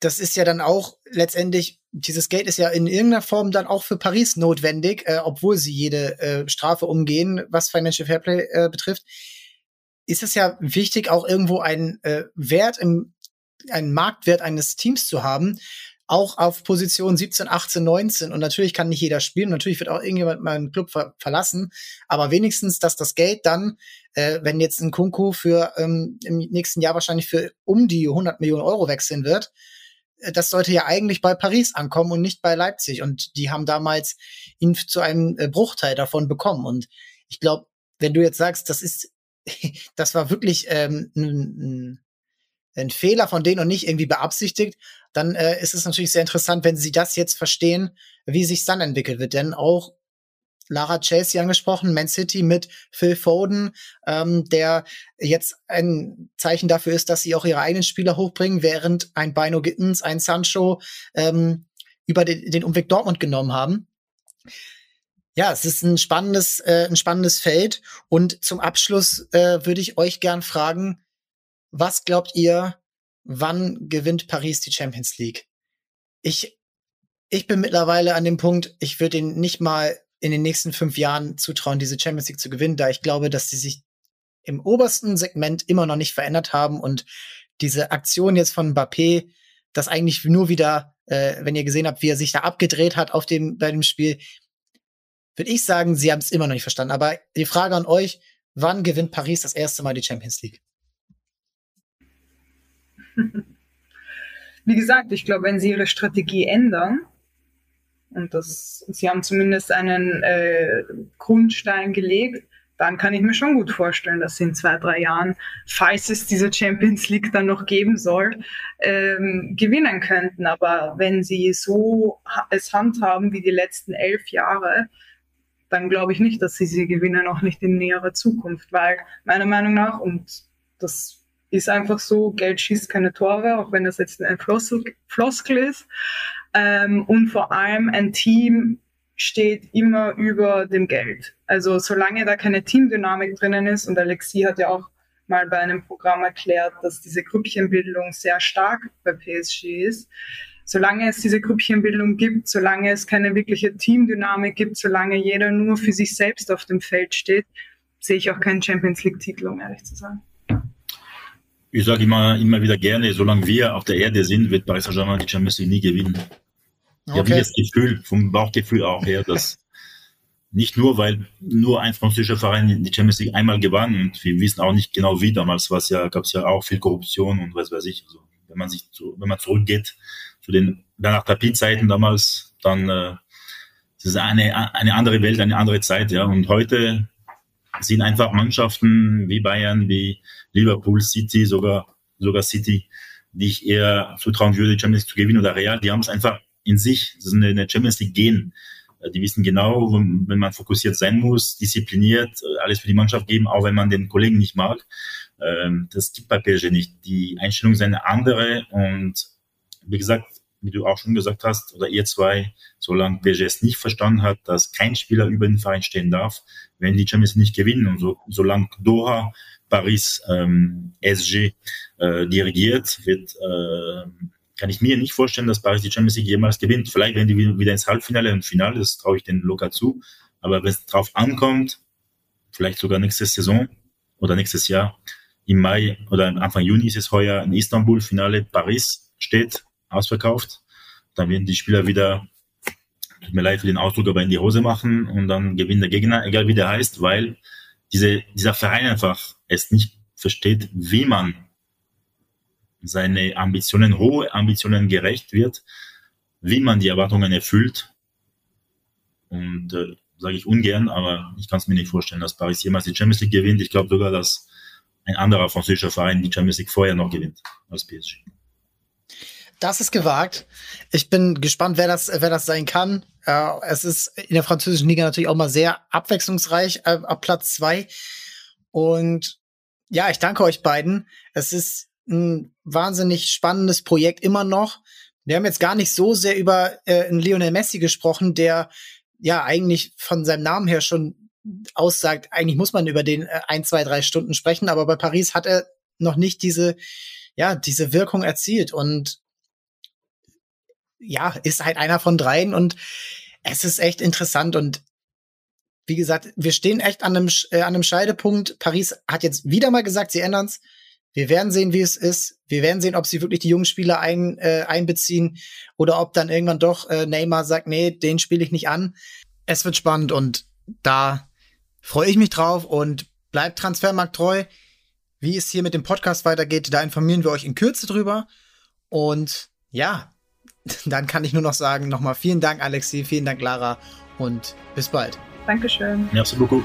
das ist ja dann auch letztendlich, dieses Geld ist ja in irgendeiner Form dann auch für Paris notwendig, äh, obwohl sie jede äh, Strafe umgehen, was Financial Fairplay äh, betrifft. Ist es ja wichtig, auch irgendwo einen äh, Wert im, einen Marktwert eines Teams zu haben, auch auf Position 17, 18, 19. Und natürlich kann nicht jeder spielen. Natürlich wird auch irgendjemand mal einen Club ver verlassen. Aber wenigstens, dass das Geld dann, äh, wenn jetzt ein Kunku für ähm, im nächsten Jahr wahrscheinlich für um die 100 Millionen Euro wechseln wird, äh, das sollte ja eigentlich bei Paris ankommen und nicht bei Leipzig. Und die haben damals ihn zu einem äh, Bruchteil davon bekommen. Und ich glaube, wenn du jetzt sagst, das ist, [LAUGHS] das war wirklich ähm, ein, ein Fehler von denen und nicht irgendwie beabsichtigt, dann äh, ist es natürlich sehr interessant, wenn sie das jetzt verstehen, wie sich dann entwickelt wird. Denn auch Lara Chelsea angesprochen, Man City mit Phil Foden, ähm, der jetzt ein Zeichen dafür ist, dass sie auch ihre eigenen Spieler hochbringen, während ein Bino Gittens, ein Sancho ähm, über den, den Umweg Dortmund genommen haben. Ja, es ist ein spannendes, äh, ein spannendes Feld. Und zum Abschluss äh, würde ich euch gern fragen, was glaubt ihr, wann gewinnt Paris die Champions League? Ich, ich bin mittlerweile an dem Punkt, ich würde ihnen nicht mal in den nächsten fünf Jahren zutrauen, diese Champions League zu gewinnen, da ich glaube, dass sie sich im obersten Segment immer noch nicht verändert haben und diese Aktion jetzt von Mbappé, das eigentlich nur wieder, äh, wenn ihr gesehen habt, wie er sich da abgedreht hat auf dem, bei dem Spiel, würde ich sagen, sie haben es immer noch nicht verstanden. Aber die Frage an euch, wann gewinnt Paris das erste Mal die Champions League? Wie gesagt, ich glaube, wenn sie ihre Strategie ändern, und das, sie haben zumindest einen äh, Grundstein gelegt, dann kann ich mir schon gut vorstellen, dass sie in zwei, drei Jahren, falls es diese Champions League dann noch geben soll, ähm, gewinnen könnten. Aber wenn sie so es handhaben wie die letzten elf Jahre, dann glaube ich nicht, dass sie sie gewinnen, auch nicht in näherer Zukunft, weil meiner Meinung nach, und das ist einfach so, Geld schießt keine Tore, auch wenn das jetzt ein Floskel, ist. Ähm, und vor allem ein Team steht immer über dem Geld. Also solange da keine Teamdynamik drinnen ist, und Alexi hat ja auch mal bei einem Programm erklärt, dass diese Grüppchenbildung sehr stark bei PSG ist. Solange es diese Grüppchenbildung gibt, solange es keine wirkliche Teamdynamik gibt, solange jeder nur für sich selbst auf dem Feld steht, sehe ich auch keinen Champions League-Titel, um ehrlich zu sein. Ich sage immer, immer wieder gerne, solange wir auf der Erde sind, wird Paris Saint-Germain die Champions League nie gewinnen. Ich okay. habe das Gefühl, vom Bauchgefühl auch her, dass nicht nur, weil nur ein französischer Verein die Champions League einmal gewann und wir wissen auch nicht genau wie damals, was ja, gab es ja auch viel Korruption und was weiß ich. Also, wenn man sich, zu, wenn man zurückgeht zu den danach Tapit-Zeiten damals, dann äh, es ist eine eine andere Welt, eine andere Zeit, ja. Und heute sind einfach Mannschaften wie Bayern, wie Liverpool, City, sogar sogar City, die ich eher zutrauen würde, die Champions League zu gewinnen oder Real. Die haben es einfach in sich, das ist eine Champions League gehen. Die wissen genau, wenn man fokussiert sein muss, diszipliniert, alles für die Mannschaft geben, auch wenn man den Kollegen nicht mag. Ähm, das gibt bei PSG nicht. Die Einstellung ist eine andere und wie gesagt, wie du auch schon gesagt hast, oder ihr zwei, solange es nicht verstanden hat, dass kein Spieler über den Verein stehen darf, wenn die Champions nicht gewinnen. Und so, solange Doha, Paris, ähm, SG äh, dirigiert, wird äh, kann ich mir nicht vorstellen, dass Paris die Champions League jemals gewinnt. Vielleicht werden die wieder ins Halbfinale und Finale, das traue ich den locker zu. Aber wenn es drauf ankommt, vielleicht sogar nächste Saison oder nächstes Jahr, im Mai oder Anfang Juni ist es heuer in Istanbul, Finale Paris steht, ausverkauft. Dann werden die Spieler wieder, tut mir leid für den Ausdruck, aber in die Hose machen und dann gewinnt der Gegner, egal wie der heißt, weil diese, dieser Verein einfach es nicht versteht, wie man seine Ambitionen, hohe Ambitionen gerecht wird, wie man die Erwartungen erfüllt. Und äh, sage ich ungern, aber ich kann es mir nicht vorstellen, dass Paris jemals die Champions League gewinnt. Ich glaube sogar, dass ein anderer französischer Verein die Champions League vorher noch gewinnt als PSG. Das ist gewagt. Ich bin gespannt, wer das, wer das sein kann. Äh, es ist in der französischen Liga natürlich auch mal sehr abwechslungsreich äh, ab Platz zwei. Und ja, ich danke euch beiden. Es ist ein wahnsinnig spannendes Projekt immer noch. Wir haben jetzt gar nicht so sehr über äh, Lionel Messi gesprochen, der ja eigentlich von seinem Namen her schon aussagt, eigentlich muss man über den äh, ein, zwei, drei Stunden sprechen, aber bei Paris hat er noch nicht diese, ja, diese Wirkung erzielt und ja, ist halt einer von dreien und es ist echt interessant und wie gesagt, wir stehen echt an einem, äh, an einem Scheidepunkt. Paris hat jetzt wieder mal gesagt, sie ändern's. Wir werden sehen, wie es ist. Wir werden sehen, ob sie wirklich die jungen Spieler ein, äh, einbeziehen oder ob dann irgendwann doch äh, Neymar sagt, nee, den spiele ich nicht an. Es wird spannend und da freue ich mich drauf und bleibt Transfermarkt treu. Wie es hier mit dem Podcast weitergeht, da informieren wir euch in Kürze drüber. Und ja, dann kann ich nur noch sagen, nochmal vielen Dank, Alexi, vielen Dank, Lara und bis bald. Dankeschön. Merci beaucoup.